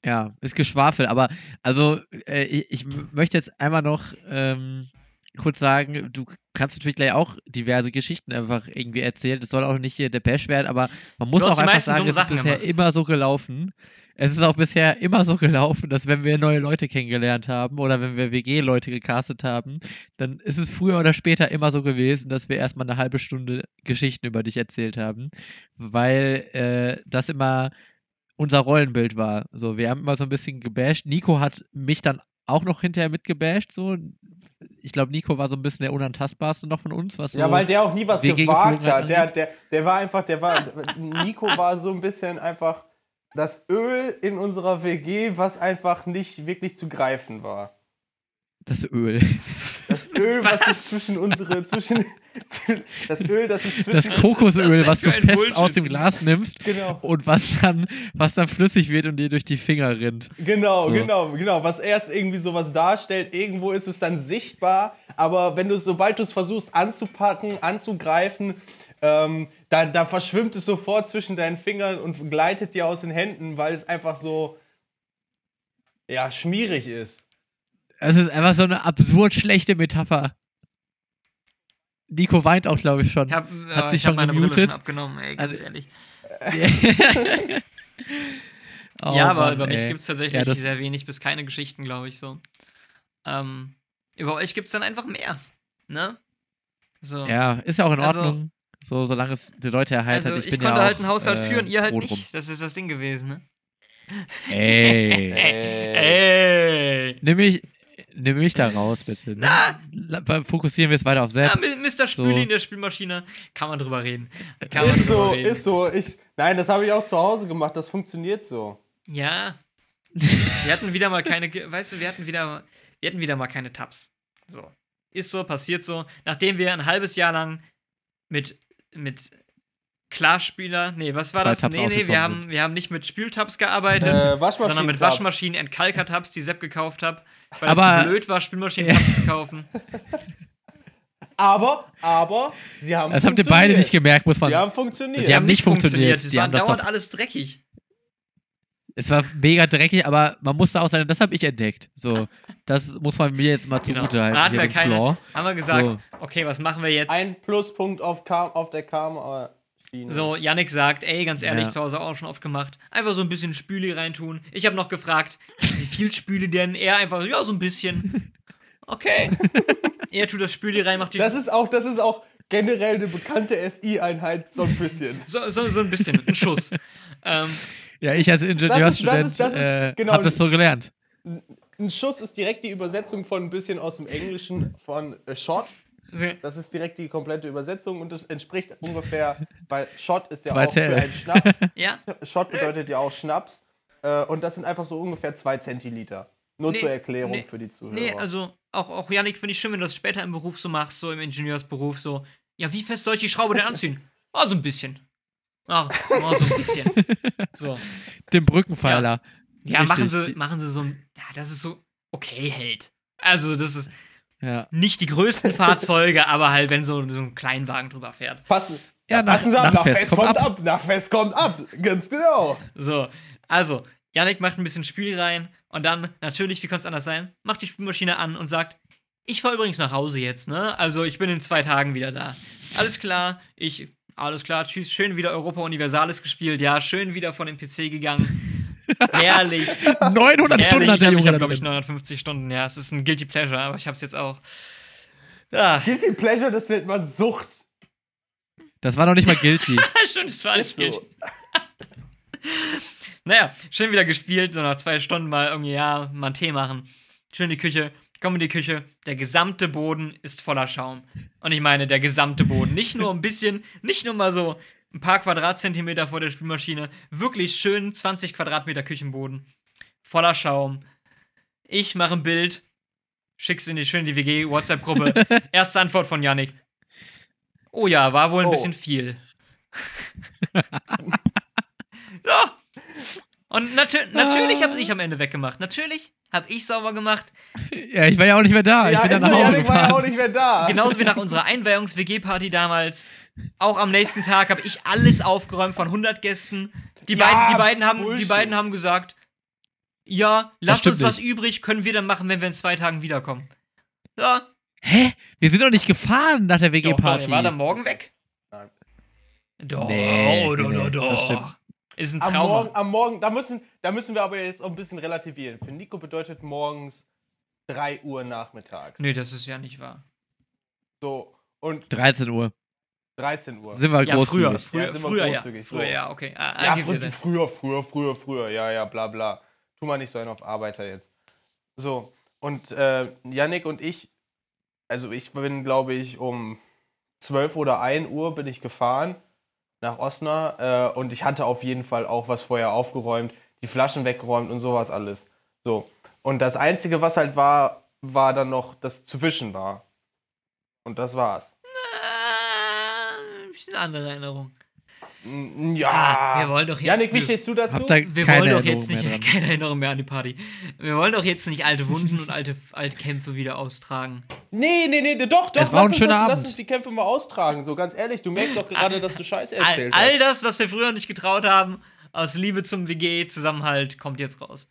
Ja, ist Geschwafel, aber also äh, ich, ich möchte jetzt einmal noch ähm, kurz sagen, du kannst natürlich gleich auch diverse Geschichten einfach irgendwie erzählen. Das soll auch nicht hier der Bash werden, aber man muss auch einfach sagen, es ist bisher immer so gelaufen. Es ist auch bisher immer so gelaufen, dass wenn wir neue Leute kennengelernt haben oder wenn wir WG-Leute gecastet haben, dann ist es früher oder später immer so gewesen, dass wir erstmal eine halbe Stunde Geschichten über dich erzählt haben, weil äh, das immer unser Rollenbild war. So, wir haben immer so ein bisschen gebasht. Nico hat mich dann auch noch hinterher mitgebasht. So, ich glaube, Nico war so ein bisschen der unantastbarste noch von uns, was so. Ja, weil der auch nie was gewagt hat. Der, der, der war einfach, der war, Nico war so ein bisschen einfach das Öl in unserer WG, was einfach nicht wirklich zu greifen war. Das Öl. Das Öl, was, Was? sich zwischen unsere, zwischen, das Öl, das sich zwischen Das das Kokosöl, was du für ein fest Bullshit? aus dem Glas nimmst Genau. und was dann, was dann flüssig wird und dir durch die Finger rinnt. Genau, So. genau, genau. Was erst irgendwie sowas darstellt, irgendwo ist es dann sichtbar, aber wenn du es, sobald du es versuchst anzupacken, anzugreifen, ähm, da, da verschwimmt es sofort zwischen deinen Fingern und gleitet dir aus den Händen, weil es einfach so, ja, schmierig ist. Es ist einfach so eine absurd schlechte Metapher. Nico weint auch, glaube ich, schon. Ich hab, Hat äh, sich ich hab schon meine Brille gemutet? schon abgenommen, ey, ganz Also- ehrlich. (laughs) Oh ja, aber Mann, über mich ey. gibt es tatsächlich Ja, sehr wenig bis keine Geschichten, glaube ich, so. Ähm, über euch gibt es dann einfach mehr, ne? So. Ja, ist ja auch in Also- Ordnung. so, solange es die Leute erheitert. also ich, ich, konnte ja halt auch, einen Haushalt äh, führen, ihr halt nicht. Das ist das Ding gewesen, ne? Ey. (laughs) Ey! nimm, mich, nimm mich da raus, bitte. Ne? La- Fokussieren wir es weiter auf. Mi- Mr. Spüli So. in der Spielmaschine. Kann man drüber reden. Kann man Ist drüber so, reden. ist so. Ich, nein, das habe ich auch zu Hause gemacht, das funktioniert so. Ja. (laughs) Wir hatten wieder mal keine, weißt du, wir hatten wieder, wir hatten wieder mal keine Tabs. So. Ist so, passiert so. Nachdem wir ein halbes Jahr lang mit, mit Klarspieler, nee, was war Zwei das? Tabs Nee, nee, wir haben, wir haben nicht mit Spültabs gearbeitet, Äh, sondern mit Waschmaschinen, Entkalker-Tabs, die Sepp gekauft hat, weil er Aber- zu blöd war, Spülmaschinen-Tabs zu kaufen. (laughs) Aber, aber, sie haben Das habt ihr beide nicht gemerkt, muss man Die haben funktioniert. Sie haben nicht funktioniert. Es Die war dauernd alles dreckig. Es war mega dreckig, aber man musste auch sagen, das habe ich entdeckt. So, das muss man mir jetzt mal Genau. zugute halten. Da hatten wir keine, haben wir gesagt, So. okay, was machen wir jetzt? Ein Pluspunkt auf, Kam auf der Karma-Schiene. So, Yannick sagt, ey, ganz ehrlich, Ja. zu Hause auch schon oft gemacht. Einfach so ein bisschen Spüli reintun. Ich habe noch gefragt, wie viel Spüli denn? Er einfach, ja, so ein bisschen. Okay. (laughs) er tut das Spüli rein, macht die. Das ist auch, das ist auch generell eine bekannte SI-Einheit, so ein bisschen. so, so, so ein bisschen, ein Schuss. ähm, Ja, ich als Ingenieurstudent äh, genau. habe das so gelernt. Ein Schuss ist direkt die Übersetzung von ein bisschen aus dem Englischen von äh, Shot. Das ist direkt die komplette Übersetzung und das entspricht ungefähr, weil Shot ist ja Zwei auch für Zähne. einen Schnaps. (laughs) ja, Shot bedeutet ja auch Schnaps. Äh, und das sind einfach so ungefähr zwei Zentiliter. Nur Nee, zur Erklärung nee, für die Zuhörer. nee, also auch, auch Yannick finde ich schön, wenn du das später im Beruf so machst, so im Ingenieursberuf, so. Ja, wie fest soll ich die Schraube denn anziehen? Ah, so ein bisschen. Ah, oh, so ein bisschen. So. Den Brückenpfeiler. Ja, Richtig. machen sie, machen sie so ein. Ja, das ist so okay hält. Also, das ist Ja. nicht die größten Fahrzeuge, aber halt, wenn so, so ein Kleinwagen drüber fährt. Passen, Ja, ja, nach- passen Sie ab, nach nach Fest kommt kommt ab. ab. Nach Fest kommt ab. Ganz genau. So, also, Yannick macht ein bisschen Spiel rein und dann, natürlich, wie kann es anders sein, macht die Spielmaschine an und sagt: Ich fahr übrigens nach Hause jetzt, ne? Also, ich bin in zwei Tagen wieder da. Alles klar, ich. Alles klar, tschüss, schön wieder Europa Universalis gespielt, ja, schön wieder von dem PC gegangen. Herrlich. 900 Stunden Ehrlich, hat ich der habe, Junge ich da hab, glaube ich, drin. 950 Stunden, ja. Es ist ein Guilty Pleasure, aber ich habe es jetzt auch. Ah, Guilty Pleasure, das nennt man Sucht. Das war noch nicht mal guilty. (laughs) stimmt, das war so. Guilty. (laughs) Naja, schön wieder gespielt, so nach zwei Stunden mal irgendwie, ja, mal einen Tee machen. Schön in die Küche, komm in die Küche, der gesamte Boden ist voller Schaum. Und ich meine, der gesamte Boden. Nicht nur ein bisschen, nicht nur mal so ein paar Quadratzentimeter vor der Spülmaschine, wirklich schön 20 Quadratmeter Küchenboden. Voller Schaum. Ich mache ein Bild, schick's in die schön in die WG WhatsApp-Gruppe. (laughs) Erste Antwort von Yannick. Oh ja, war wohl ein Oh. bisschen viel. (laughs) Und natür natürlich habe ich am Ende weggemacht. Natürlich habe ich sauber gemacht. Ja, ich war ja auch nicht mehr da. ich ja, bin ist dann so, nach Hause Janik war ja auch nicht mehr da. Genauso wie nach unserer Einweihungs-WG-Party damals. Auch am nächsten Tag habe ich alles aufgeräumt von 100 Gästen. Die, Ja, beiden, die, beiden, haben, die beiden haben gesagt, ja, lass stimmt uns was nicht. übrig, können wir dann machen, wenn wir in zwei Tagen wiederkommen. Ja, Hä? Wir sind doch nicht gefahren nach der doch, doch, WG-Party. der war dann morgen weg. Nein. Doch, Nee, oh, nee, doch, nee, doch, das doch. stimmt. Ist ein Am Trauma. Morgen, am Morgen, da müssen, da müssen wir aber jetzt auch ein bisschen relativieren. Für Nico bedeutet morgens 3 Uhr nachmittags. Nee, das ist ja nicht wahr. So, und 13 Uhr. 13 Uhr. Sind wir Ja, großzügig. früher, früher, sind wir früher, ja. großzügig, so. Früher, ja, okay. Ah, Ja, I give you fr that. früher, früher, früher, früher, ja, ja, bla bla. Tu mal nicht so einen auf Arbeiter jetzt. So, und äh, Yannick und ich, also ich bin, glaube ich, um 12 oder 1 Uhr bin ich gefahren nach Osnabrück äh, und ich hatte auf jeden Fall auch was vorher aufgeräumt, die Flaschen weggeräumt und sowas alles. So, und das Einzige, was halt war, war dann noch, das zu wischen war. Und das war's. Bisschen andere Erinnerung. Mm, Ja. Ah, wir wollen doch jetzt- Yannick, wie stehst du dazu? Ihr Wir keine wollen doch Erinnerung jetzt nicht, mehr dran? (laughs) keine Erinnerung mehr an die Party. Wir wollen doch jetzt nicht alte Wunden und alte, alte Kämpfe wieder austragen. Nee, nee, nee, doch, doch, Es war lass, ein uns schöner das, Abend. lass uns die Kämpfe mal austragen. So ganz ehrlich, du merkst doch gerade, dass du Scheiße All, erzählt all hast. das, was wir früher nicht getraut haben, aus Liebe zum WG-Zusammenhalt, kommt jetzt raus.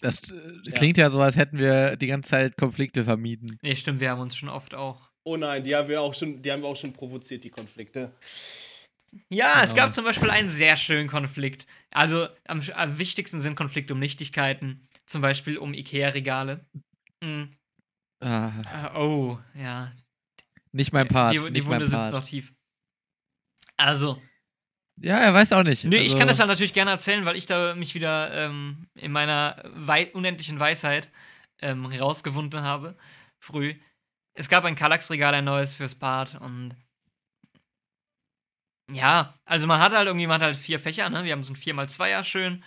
Das äh, klingt ja so, als hätten wir die ganze Zeit Konflikte vermieden. Nee, stimmt, wir haben uns schon oft auch. Oh nein, die haben wir auch schon, die haben wir auch schon provoziert, die Konflikte. Ja, es Genau. gab zum Beispiel einen sehr schönen Konflikt. Also am, am wichtigsten sind Konflikte um Nichtigkeiten. Zum Beispiel um Ikea-Regale. Mhm. Ah, Äh, oh, ja. nicht mein Part. die die Wunde sitzt doch tief. Also, Ja, er weiß auch nicht. Nö, ich Also, kann das ja natürlich gerne erzählen, weil ich da mich wieder ähm, in meiner wei unendlichen Weisheit ähm, herausgewunden habe, früh. Es gab ein Kallax-Regal, ein neues fürs Bad und ja, also man hat halt irgendwie, man hat halt vier Fächer, ne? Wir haben so ein 4x2er schön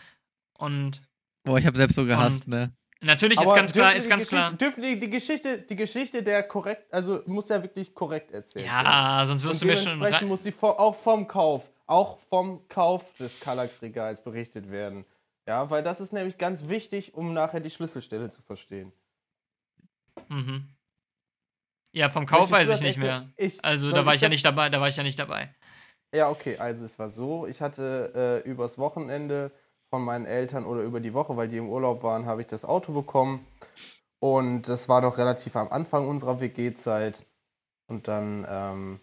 und Boah, ich habe selbst so gehasst, ne? natürlich ist ganz klar, ist ganz klar. Dürfen die, die Geschichte, die Geschichte der korrekt, also muss ja wirklich korrekt erzählen. Ja, sonst wirst du mir schon. dementsprechend muss sie vor, auch vom Kauf, auch vom Kauf des Kallax-Regals berichtet werden. Ja, weil das ist nämlich ganz wichtig, um nachher die Schlüsselstelle zu verstehen. Mhm. Ja, vom Kauf Möchtest weiß ich nicht mehr. Ich- Also da war ich ich ja nicht dabei, da war ich ja nicht dabei. Ja, okay, also es war so, ich hatte äh, übers Wochenende von meinen Eltern oder über die Woche, weil die im Urlaub waren, habe ich das Auto bekommen. Und das war doch relativ am Anfang unserer WG-Zeit. Und dann ähm,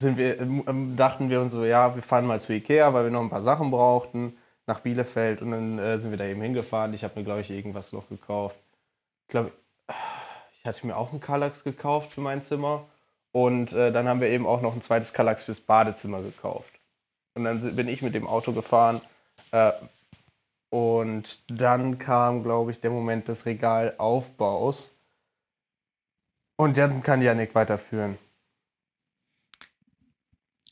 sind wir, ähm, ähm, dachten wir uns so, ja, wir fahren mal zu Ikea, weil wir noch ein paar Sachen brauchten, nach Bielefeld. Und dann äh, sind wir da eben hingefahren. Ich habe mir, glaube ich, irgendwas noch gekauft. Ich glaube, ich hatte mir auch einen Kallax gekauft für mein Zimmer. Und äh, dann haben wir eben auch noch ein zweites Kallax fürs Badezimmer gekauft. Und dann bin ich mit dem Auto gefahren. Äh, und dann kam, glaube ich, der Moment des Regalaufbaus. Und dann kann Janik weiterführen.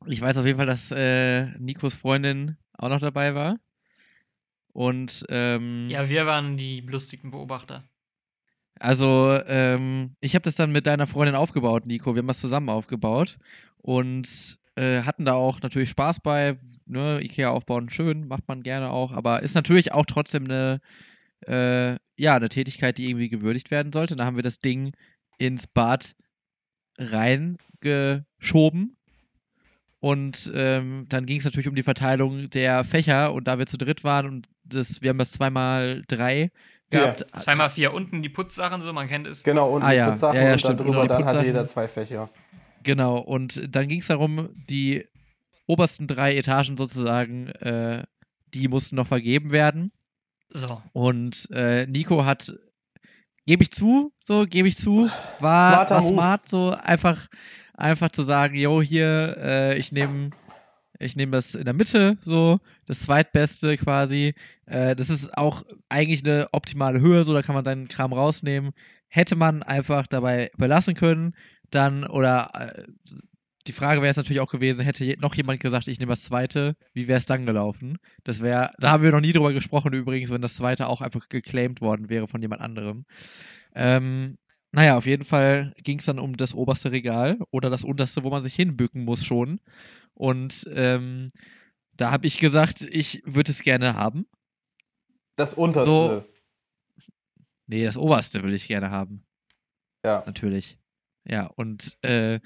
Ich weiß auf jeden Fall, dass äh, Nikos Freundin auch noch dabei war. Und ähm, Ja, wir waren die lustigen Beobachter. Also, ähm, ich habe das dann mit deiner Freundin aufgebaut, Nico. Wir haben das zusammen aufgebaut und äh, hatten da auch natürlich Spaß bei. Ne? Ikea aufbauen, schön, macht man gerne auch, aber ist natürlich auch trotzdem eine, äh, ja, eine Tätigkeit, die irgendwie gewürdigt werden sollte. Da haben wir das Ding ins Bad reingeschoben. Und ähm, dann ging es natürlich um die Verteilung der Fächer und da wir zu dritt waren und das, wir haben das zweimal drei gehabt, Zweimal vier unten die Putzsachen, so, man kennt es. Genau, und Ah, ja. Putzsachen Ja, ja, und stimmt. dann drüber, die dann hatte Putzsachen. jeder zwei Fächer. Genau, und dann ging es darum, die obersten drei Etagen sozusagen, äh, die mussten noch vergeben werden. So. Und äh, Nico hat, gebe ich zu, so, gebe ich zu, war, Smarter war smart, so einfach, einfach zu sagen, yo, hier, äh, ich nehme ich nehme das in der Mitte, so, das zweitbeste quasi. Äh, das ist auch eigentlich eine optimale Höhe, so, da kann man seinen Kram rausnehmen. Hätte man einfach dabei belassen können, dann, oder äh, die Frage wäre es natürlich auch gewesen, hätte noch jemand gesagt, ich nehme das zweite, wie wäre es dann gelaufen? Das wäre, da haben wir noch nie drüber gesprochen übrigens, wenn das zweite auch einfach geclaimed worden wäre von jemand anderem. Ähm, naja, auf jeden Fall ging es dann um das oberste Regal oder das unterste, wo man sich hinbücken muss schon. Und ähm, Da habe ich gesagt, ich würde es gerne haben. Das unterste. So. Nee, das oberste will ich gerne haben. Ja. Natürlich. Ja, und, äh,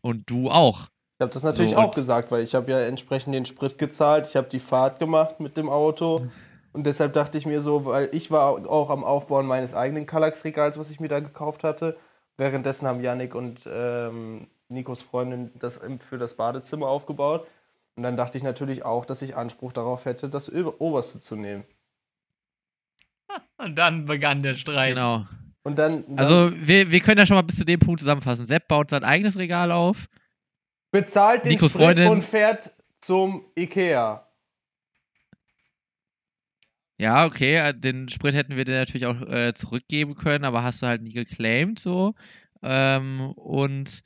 und du auch. Ich habe das natürlich So, auch gesagt, weil ich habe ja entsprechend den Sprit gezahlt, ich habe die Fahrt gemacht mit dem Auto und deshalb dachte ich mir so, weil ich war auch am Aufbauen meines eigenen Kallax-Regals, was ich mir da gekauft hatte. Währenddessen haben Yannick und ähm, Nikos Freundin das im- für das Badezimmer aufgebaut. Und dann dachte ich natürlich auch, dass ich Anspruch darauf hätte, das Oberste zu nehmen. Und (laughs) dann begann der Streit. Genau. Und dann, dann Also, wir, wir können ja schon mal bis zu dem Punkt zusammenfassen. Sepp baut sein eigenes Regal auf. bezahlt den Nikos Sprit Freundin- und fährt zum Ikea. Ja, okay, äh, den Sprit hätten wir dir natürlich auch äh, zurückgeben können, aber hast du halt nie geclaimed so. Ähm, und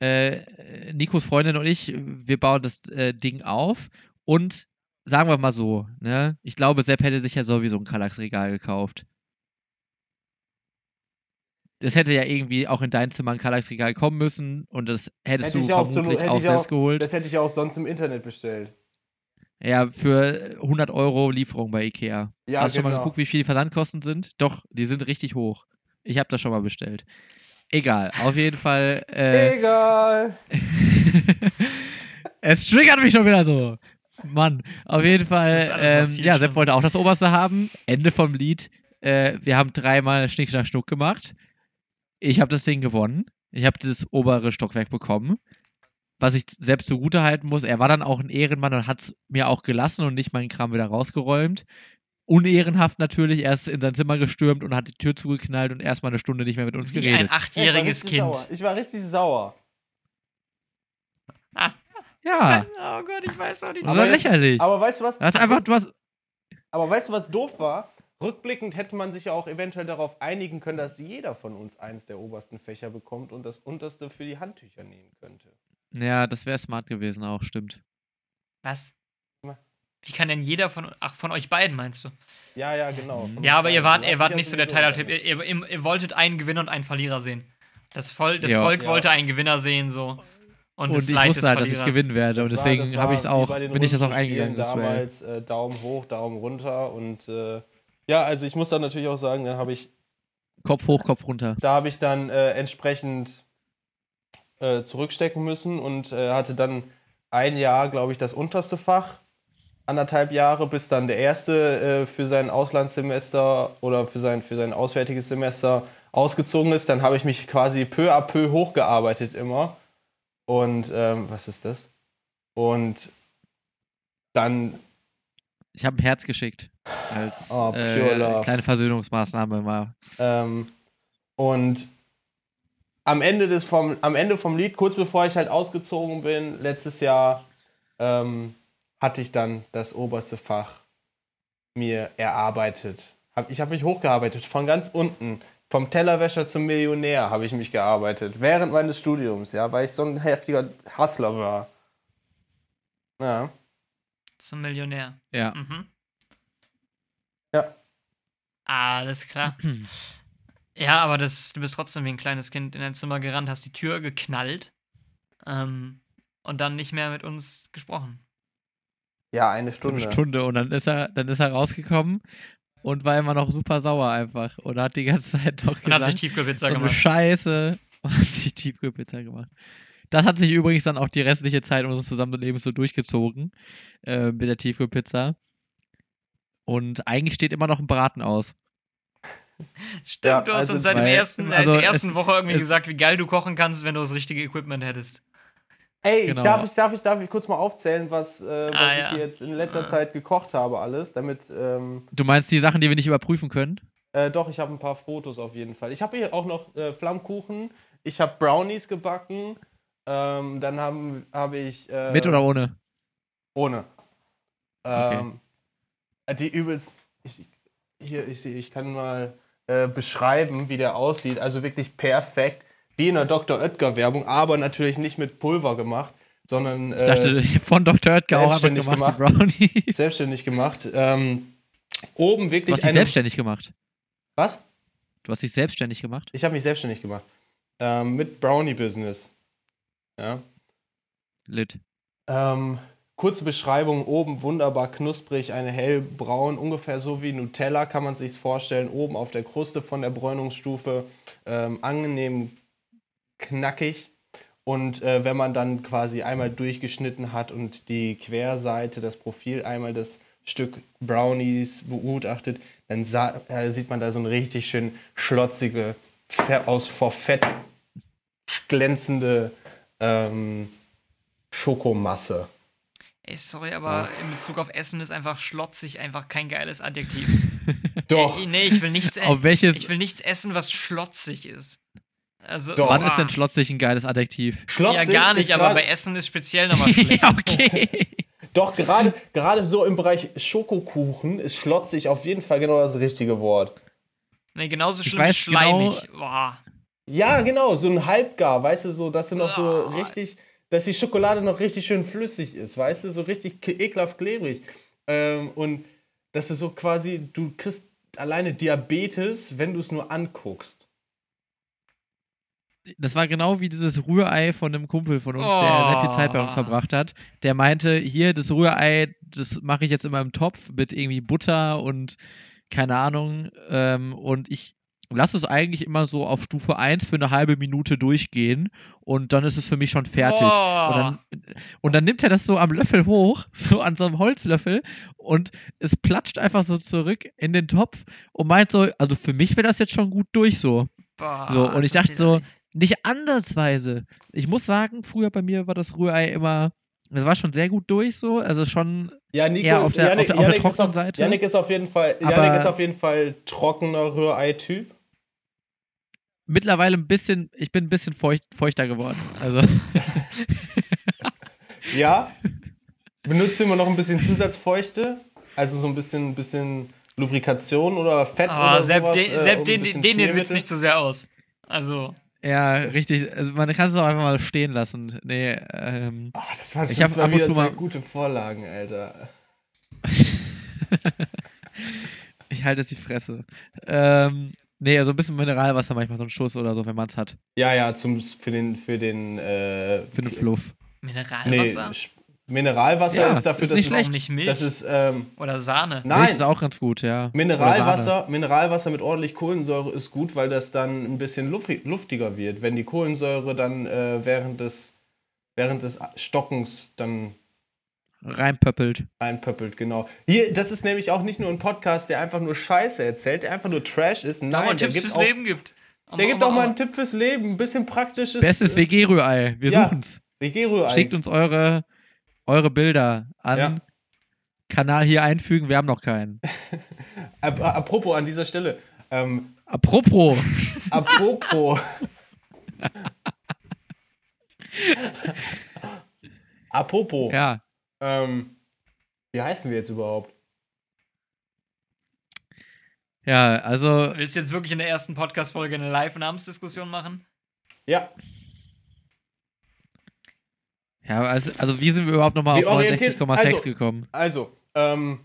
äh, Nikos Freundin und ich, wir bauen das äh, Ding auf und sagen wir mal so, ne? Ich glaube, Sepp hätte sich ja sowieso ein Kallax-Regal gekauft. Das hätte ja irgendwie auch in dein Zimmer ein Kallax-Regal kommen müssen und das hättest Hätte du ich auch, zu, vermutlich hätte auch ich selbst auch, geholt. das hätte ich auch sonst im Internet bestellt. Ja, für 100 Euro Lieferung bei Ikea. Ja, Hast du schon mal genau. geguckt, wie viel die Versandkosten sind? Doch, die sind richtig hoch. Ich habe das schon mal bestellt. Egal, auf jeden Fall. Äh, Egal. (laughs) es triggert mich schon wieder so. Mann, auf jeden Fall. Ähm, ja, Sepp wollte auch das Oberste haben. Ende vom Lied. Äh, wir haben dreimal Schnick, Schnack, Schnuck gemacht. Ich habe das Ding gewonnen. Ich habe das obere Stockwerk bekommen. Was ich selbst zugute halten muss, er war dann auch ein Ehrenmann und hat es mir auch gelassen und nicht meinen Kram wieder rausgeräumt. Unehrenhaft natürlich, er ist in sein Zimmer gestürmt und hat die Tür zugeknallt und erstmal eine Stunde nicht mehr mit uns Wie ein geredet. achtjähriges ich war richtig Kind. Sauer. Ich war richtig sauer. Ah, Ja, (laughs) oh Gott, ich weiß auch nicht. das Aber war jetzt- lächerlich. Aber weißt du was? Du hast einfach, du hast, Aber weißt du, was doof war? Rückblickend hätte man sich ja auch eventuell darauf einigen können, dass jeder von uns eins der obersten Fächer bekommt und das unterste für die Handtücher nehmen könnte. Ja, das wäre smart gewesen auch, stimmt. Was? Wie kann denn jeder von, ach, von euch beiden meinst du? Ja, ja, genau. Von Ja, aber ihr wart, ihr wart nicht so der damit. Ihr, ihr, ihr wolltet einen Gewinner und einen Verlierer sehen. Das, Voll, das Ja. Volk Ja. wollte einen Gewinner sehen, so. Und, Und das ich Leid wusste des halt, dass ich gewinnen werde und Das deswegen habe ich es auch, bin ich das auch eingegangen. Damals äh, Daumen hoch, Daumen runter und äh, ja, also ich muss dann natürlich auch sagen, da habe ich Kopf hoch, Kopf runter. da habe ich dann äh, entsprechend äh, zurückstecken müssen und äh, hatte dann ein Jahr, glaube ich, das unterste Fach, anderthalb Jahre, bis dann der erste äh, für sein Auslandssemester oder für sein, für sein auswärtiges Semester ausgezogen ist. Dann habe ich mich quasi peu à peu hochgearbeitet immer. Und ähm, was ist das? Und dann Ich habe ein Herz geschickt. Als Oh, pure äh, love. kleine Versöhnungsmaßnahme mal. Ähm, und am Ende, des vom, am Ende vom Lied, kurz bevor ich halt ausgezogen bin, letztes Jahr, ähm, hatte ich dann das oberste Fach mir erarbeitet. Hab, ich habe mich hochgearbeitet, von ganz unten. Vom Tellerwäscher zum Millionär habe ich mich gearbeitet. Während meines Studiums, ja, weil ich so ein heftiger Hustler war. Ja. Zum Millionär. Ja. Mhm. Ja. Alles klar. (clears throat) Ja, aber das, du bist trotzdem wie ein kleines Kind in dein Zimmer gerannt, hast die Tür geknallt ähm, und dann nicht mehr mit uns gesprochen. Ja, eine So eine Stunde. Stunde. Und dann ist er, dann ist er rausgekommen und war immer noch super sauer einfach. Und hat die ganze Zeit noch (laughs) Und hat sich gesagt, Tiefkühlpizza so eine gemacht. Scheiße. (laughs) Und hat sich Tiefkühlpizza gemacht. Das hat sich übrigens dann auch die restliche Zeit unseres Zusammenlebens so durchgezogen äh, mit der Tiefkühlpizza. Und eigentlich steht immer noch ein Braten aus. Stimmt, Ja, du hast also uns seit dem weil- ersten, äh, also der ersten es- Woche irgendwie es- gesagt, wie geil du kochen kannst, wenn du das richtige Equipment hättest. Ey, Genau. darf, ich, darf, ich, darf ich kurz mal aufzählen, was, äh, was Ah, ich ja. hier jetzt in letzter Ah. Zeit gekocht habe, alles, damit, ähm, Du meinst die Sachen, die wir nicht überprüfen können? äh, doch, ich habe ein paar Fotos auf jeden Fall. Ich habe hier auch noch äh, Flammkuchen, ich habe Brownies gebacken, ähm, dann habe hab ich... Äh, Mit oder ohne? Ohne. Okay. Ähm, Die übelst... Ich, hier, ich, seh- ich kann mal äh, beschreiben, wie der aussieht. Also wirklich perfekt, wie in der Dr. Oetker-Werbung, aber natürlich nicht mit Pulver gemacht, sondern... Ich dachte, von Dr. Oetker auch selbstständig gemacht, Brownies. selbstständig gemacht. Ähm, oben Du wirklich hast dich eine. selbstständig gemacht. Was? Du hast dich selbstständig gemacht? Ich habe mich selbstständig gemacht. Ähm, mit Brownie Business. Ja. Lit. Ähm, kurze Beschreibung: oben wunderbar knusprig, eine hellbraun, ungefähr so wie Nutella kann man sich vorstellen. Oben auf der Kruste von der Bräunungsstufe ähm, angenehm knackig. Und äh, wenn man dann quasi einmal durchgeschnitten hat und die Querseite, das Profil einmal das Stück Brownies begutachtet, dann sah, äh, sieht man da so eine richtig schön schlotzige, aus vor Fett glänzende ähm, Schokomasse. Ey, sorry, aber in Bezug auf Essen ist einfach schlotzig einfach kein geiles Adjektiv. (laughs) Doch. Ey, nee, ich will nichts (laughs) Auf essen. welches, Ich will nichts essen, was schlotzig ist. Also, Doch. wann ah, ist denn schlotzig ein geiles Adjektiv? Ja, Schlotzig gar nicht, aber bei Essen ist speziell nochmal (laughs) schlecht. ja, okay. Doch, gerade, gerade so im Bereich Schokokuchen ist schlotzig auf jeden Fall genau das richtige Wort. Nee, genauso Ich schlimm wie weiß genau- schleimig. Boah. Ja, genau, so ein Halbgar, weißt du, so, dass du noch so Ah. richtig, dass die Schokolade noch richtig schön flüssig ist, weißt du, so richtig ekelhaft klebrig. Ähm, und dass du so quasi, du kriegst alleine Diabetes, wenn du es nur anguckst. Das war genau wie dieses Rührei von einem Kumpel von uns, der sehr viel Zeit bei uns Oh. verbracht hat. Der meinte, hier, das Rührei, das mache ich jetzt immer im Topf mit irgendwie Butter und keine Ahnung. Ähm, und ich lasse es eigentlich immer so auf Stufe 1 für eine halbe Minute durchgehen und dann ist es für mich schon fertig. Oh. Und, dann, und dann nimmt er das so am Löffel hoch, (laughs) so an so einem Holzlöffel und es platscht einfach so zurück in den Topf und meint so, also für mich wäre das jetzt schon gut durch so. Boah, So, und ich dachte so, nicht andersweise. Ich muss sagen, früher bei mir war das Rührei immer, das war schon sehr gut durch so, also schon, Ja, Nico Eher auf ist, der- Yannick, auf der- auf der trockenen auf, Seite. Yannick ist auf jeden Fall, Yannick ist auf jeden Fall trockener Rührei-Typ. Mittlerweile ein bisschen, ich bin ein bisschen feucht, feuchter geworden. Also, (laughs) Ja. Benutzt du immer noch ein bisschen Zusatzfeuchte? Also so ein bisschen, bisschen Lubrikation oder Fett Aber oder selbst sowas? den, äh, selbst um ein den, den, den wird's Schmiermittel? nicht so sehr aus. Also, ja, richtig, also man kann es auch einfach mal stehen lassen. Nee, ähm, Ah, das waren Ich schon hab zwei ab und wieder zu zwei mal- gute Vorlagen, Alter. (laughs) ich halte es die Fresse. Ähm, nee, also ein bisschen Mineralwasser manchmal, so ein Schuss oder so, wenn man es hat. Ja, ja, zum, für den, für den, äh, Für den Fluff. nee, Mineralwasser? Sch- Mineralwasser Ja, ist dafür, ist dass nicht es, nicht Milch das ist, ähm, oder Sahne? Milch nein, ist auch ganz gut, ja. Mineralwasser, Mineralwasser mit ordentlich Kohlensäure ist gut, weil das dann ein bisschen lufti- luftiger wird. Wenn die Kohlensäure dann äh, während, des, während des Stockens dann Reinpöppelt. einpöppelt, genau. Hier, das ist nämlich auch nicht nur ein Podcast, der einfach nur Scheiße erzählt, der einfach nur Trash ist. Aber Nein, der Tipps gibt, fürs auch, Leben gibt. der gibt auch mal einen Tipp fürs Leben, ein bisschen praktisches. Bestes WG-Rührei. Wir ja. suchen's. WG-Rührei. Schickt uns eure, eure Bilder an. Ja. Kanal hier einfügen, wir haben noch keinen. (laughs) Ap apropos an dieser Stelle. Ähm, Apropos, apropos. (laughs) apropos. ja, Ähm, wie heißen wir jetzt überhaupt? ja, also Willst du jetzt wirklich in der ersten Podcast-Folge eine Live-Namensdiskussion machen? Ja, Ja, also, also wie sind wir überhaupt nochmal auf Wir orientieren- 69,6 also- gekommen? also, ähm,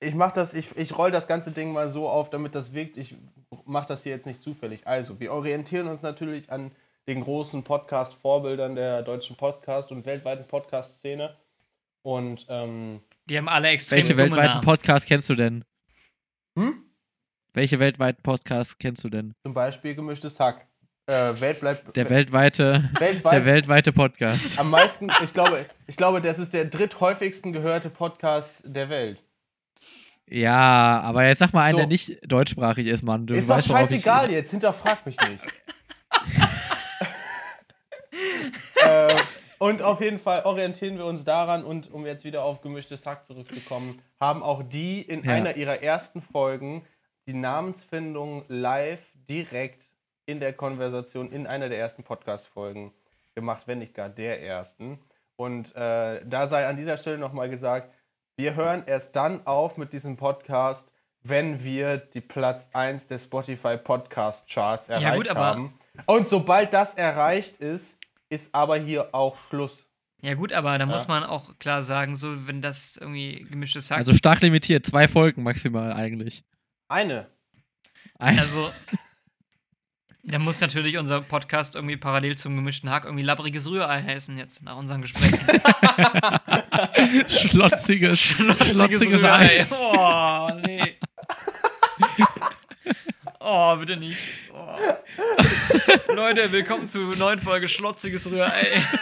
ich mach das, ich, ich roll das ganze Ding mal so auf, damit das wirkt. Ich mach das hier jetzt nicht zufällig. Also, wir orientieren uns natürlich an den großen Podcast-Vorbildern der deutschen Podcast- und weltweiten Podcast-Szene. Und, ähm, Die haben alle extrem Welche dumme weltweiten Namen. Podcasts kennst du denn? Hm? Welche weltweiten Podcasts kennst du denn? zum Beispiel gemischtes Hack. Äh, Welt bleibt, Der weltweite, weltweit der weltweite Podcast. am meisten, ich glaube, ich glaube, das ist der dritthäufigsten gehörte Podcast der Welt. Ja, aber jetzt sag mal einen, So. der nicht deutschsprachig ist, Mann. Du ist doch scheißegal jetzt, hinterfrag mich nicht. (laughs) äh, und auf jeden Fall orientieren wir uns daran und um jetzt wieder auf gemischtes Hack zurückzukommen, haben auch die in Ja. einer ihrer ersten Folgen die Namensfindung live direkt in der Konversation in einer der ersten Podcast-Folgen gemacht, wenn nicht gar der ersten. Und äh, da sei an dieser Stelle nochmal gesagt, wir hören erst dann auf mit diesem Podcast, wenn wir die Platz 1 der Spotify Podcast Charts erreicht gut, aber- haben. Und sobald das erreicht ist, ist aber hier auch Schluss. Ja gut, aber da muss man auch klar sagen, so wenn das irgendwie gemischtes Hack... Also stark limitiert, zwei Folgen maximal eigentlich. Eine. Ein, also Da muss natürlich unser Podcast irgendwie parallel zum gemischten Hack irgendwie labbriges Rührei heißen jetzt, nach unseren Gesprächen. (laughs) Schlotziges, schlotziges Ei. Oh, nee. (laughs) Oh, bitte nicht. Oh. (laughs) Leute, willkommen zu neuen Folge Schlotziges Rührei. (laughs)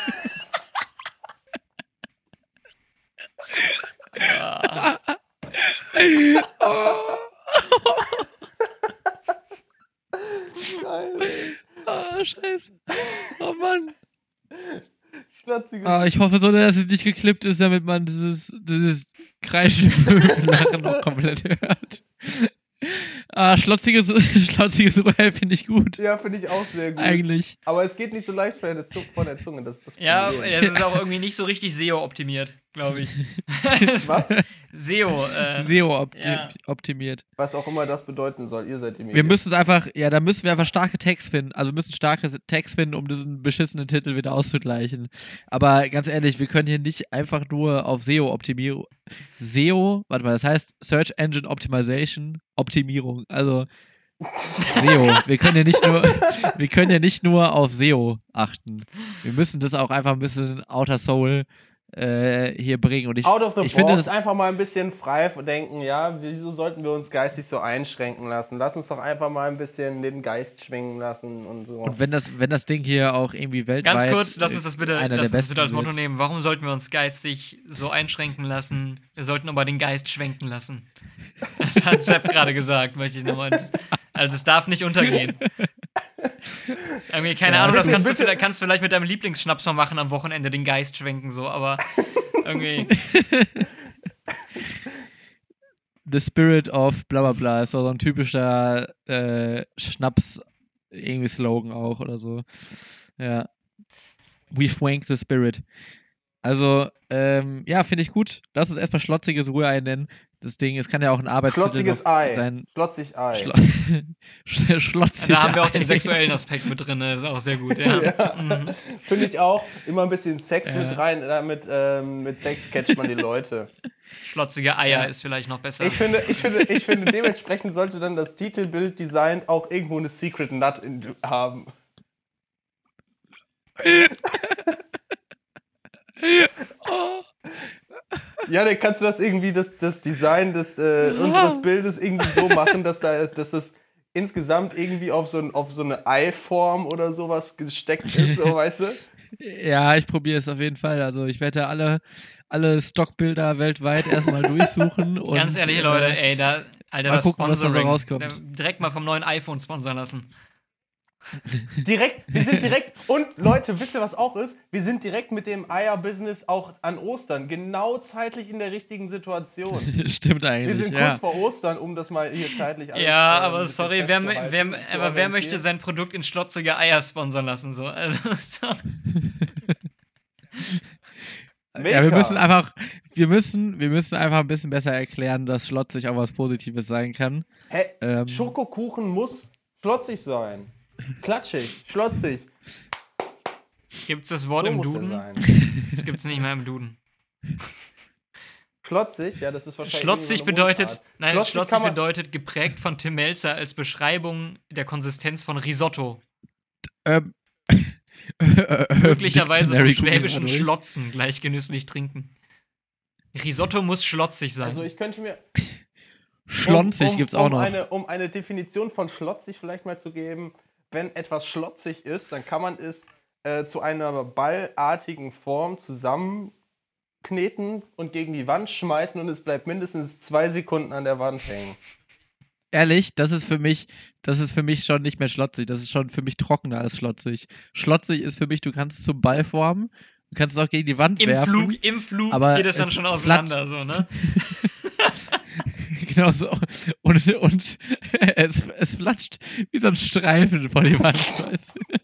Ah. Geil. Ah, scheiße. Oh Mann. Schlotziges. Ah, ich hoffe so, dass es nicht geklippt ist, damit man dieses, dieses kreischende Lachen noch komplett hört. Ah, schlotziges, (laughs) schlotziges Rührei finde ich gut. Ja, finde ich auch sehr gut. Eigentlich. Aber es geht nicht so leicht von der, Zunge, von der Zunge. Das, ist das Ja, es ist auch irgendwie nicht so richtig SEO-optimiert, glaube ich. (laughs) Was? SEO. Äh, SEO opti ja. optimiert. Was auch immer das bedeuten soll. Ihr seid die Wir Medien. müssen es einfach, ja, da müssen wir einfach starke Tags finden. Also wir müssen starke Tags finden, um diesen beschissenen Titel wieder auszugleichen. Aber ganz ehrlich, wir können hier nicht einfach nur auf SEO optimieren. SEO, warte mal, das heißt Search Engine Optimization, Optimierung. Also (laughs) SEO. Wir können ja nicht nur, wir können ja nicht nur auf SEO achten. Wir müssen das auch einfach ein bisschen Outer Soul äh, hier bringen. Und ich, Out of the ich box, finde das einfach mal ein bisschen frei denken, ja, wieso sollten wir uns geistig so einschränken lassen? Lass uns doch einfach mal ein bisschen den Geist schwingen lassen und so. und wenn das, wenn das Ding hier auch irgendwie weltweit Ganz kurz, lass uns das bitte, einer lass der uns das bitte als besten Motto wird. nehmen. Warum sollten wir uns geistig so einschränken lassen? Wir sollten aber den Geist schwenken lassen. Das hat Sepp gerade gesagt, möchte ich nochmal. Also es darf nicht untergehen. Irgendwie, keine Ja. Ahnung, das kannst du bitte. kannst vielleicht mit deinem Lieblingsschnaps mal machen am Wochenende, den Geist schwenken, so, aber irgendwie. (laughs) The Spirit of bla bla bla ist so ein typischer äh, Schnaps irgendwie Slogan auch oder so. Ja. We schwank the spirit. Also, ähm, ja, finde ich gut. Lass uns erstmal schlotziges Rührei nennen. Das Ding, es kann ja auch ein Arbeitstitel Schlotziges Ei. sein. Schlotzig Ei. Schlo (laughs) Sch Schlotzig Da haben wir auch den sexuellen Aspekt mit drin, das ist auch sehr gut, (laughs) ja. Mhm. Finde ich auch. Immer ein bisschen Sex Ja. mit rein. Damit, ähm, mit Sex catcht man die Leute. Schlotzige Eier Ja. ist vielleicht noch besser. Ich finde, ich finde, ich finde, dementsprechend sollte dann das Titelbild designt auch irgendwo eine Secret Nut in, haben. (laughs) Oh, Ja, dann kannst du das irgendwie, das, das Design des, äh, unseres Bildes irgendwie so machen, dass, da, dass das insgesamt irgendwie auf so, ein, auf so eine Eiform oder sowas gesteckt ist, so, weißt du? (laughs) ja, ich probiere es auf jeden Fall. Also, ich werde alle, alle Stockbilder weltweit erstmal durchsuchen. (laughs) Und, Ganz ehrlich, äh, Leute, ey, da, Alter, mal das gucken, was da so Sponsoring. rauskommt. Da- Direkt mal vom neuen iPhone sponsern lassen. Direkt, wir sind direkt, und Leute, wisst ihr, was auch ist? Wir sind direkt mit dem Eier-Business auch an Ostern, genau zeitlich in der richtigen Situation. (laughs) Stimmt Wir eigentlich. sind ja. kurz vor Ostern, um das mal hier zeitlich alles Ja, äh, aber sorry, wer, wer, zu aber wer möchte sein Produkt in schlotzige Eier sponsern lassen? So? Also, (laughs) so. Ja, wir müssen einfach, wir müssen, wir müssen einfach ein bisschen besser erklären, dass schlotzig auch was Positives sein kann. Hä? Ähm, Schokokuchen muss schlotzig sein. Klatschig, schlotzig. Gibt es das Wort So im Duden? sein. Das gibt es nicht mehr im Duden. Schlotzig, ja, das ist wahrscheinlich. Schlotzig bedeutet, Mundart. nein, Schlotzig schlotzig bedeutet geprägt von Tim Melzer als Beschreibung der Konsistenz von Risotto. ähm, (laughs) Möglicherweise vom schwäbischen. Schlotzen gleich genüsslich trinken. Risotto muss schlotzig sein. Also, ich könnte mir. Schlonzig um, gibt's um, auch um noch. Eine, um eine Definition von schlotzig vielleicht mal zu geben, wenn etwas schlotzig ist, dann kann man es äh, zu einer ballartigen Form zusammenkneten und gegen die Wand schmeißen und es bleibt mindestens zwei Sekunden an der Wand hängen. Ehrlich, das ist für mich, das ist für mich schon nicht mehr schlotzig. Das ist schon für mich trockener als schlotzig. Schlotzig ist für mich, du kannst es zum Ball formen, du kannst es auch gegen die Wand Im werfen. Flug, im Flug aber geht es dann schon auseinander, so, ne? (laughs) (laughs) genau so. Und, und (laughs) es, es flatscht wie so ein Streifen vor die Wand. (laughs) Weißt du?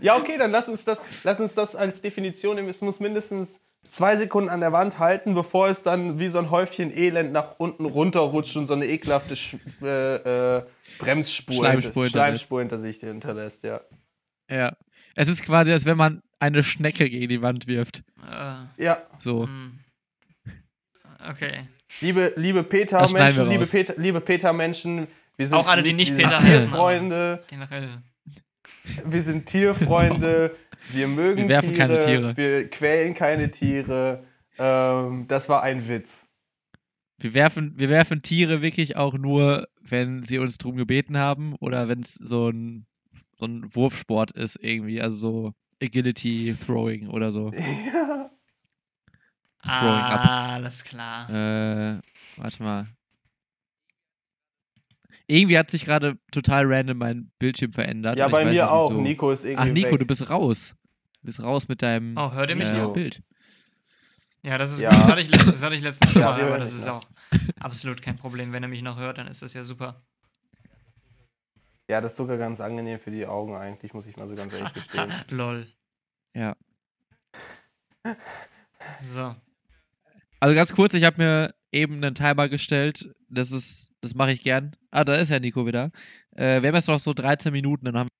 Ja, okay, dann lass uns das, lass uns das als Definition nehmen. Es muss mindestens zwei Sekunden an der Wand halten, bevor es dann wie so ein Häufchen Elend nach unten runterrutscht und so eine ekelhafte Sch äh, äh, Bremsspur, Schleimspur hinter. Schleimspur hinter sich hinterlässt, ja. Ja. Es ist quasi, als wenn man eine Schnecke gegen die Wand wirft. Äh, Ja, So. hm. okay. Liebe, liebe Peter-Menschen, liebe. Peter, liebe Peter-Menschen, Wir sind, Auch alle, die nicht Peter Tierfreunde. Generell. Wir sind Tierfreunde. Wir mögen Wir werfen Tiere. keine Tiere. Wir quälen keine Tiere. Ähm, das war ein Witz. Wir werfen, wir werfen Tiere wirklich auch nur, wenn sie uns drum gebeten haben oder wenn es so ein, so ein Wurfsport ist irgendwie, also so Agility Throwing oder so. (laughs) Ja. Throwing up. Ah, alles klar. Äh, warte mal. Irgendwie hat sich gerade total random mein Bildschirm verändert. Ja, bei weiß mir auch. wieso. Nico ist irgendwie Ach, Nico, weg. du bist raus. Du bist raus mit deinem Oh, hört ihr mich äh, noch? Bild. Ja, das ist Ja. gut. Das hatte ich letztes, das hatte ich letztens schon Ja, mal, aber das ist auch absolut kein Problem. Wenn er mich noch hört, dann ist das ja super. Ja, das ist sogar ganz angenehm für die Augen eigentlich, muss ich mal so ganz ehrlich gestehen. (laughs) Lol. Ja. So. Also ganz kurz, ich habe mir eben einen Timer gestellt. Das ist, das mache ich gern. Ah, da ist ja Nico wieder. Äh, wir haben jetzt noch so 13 Minuten, dann haben,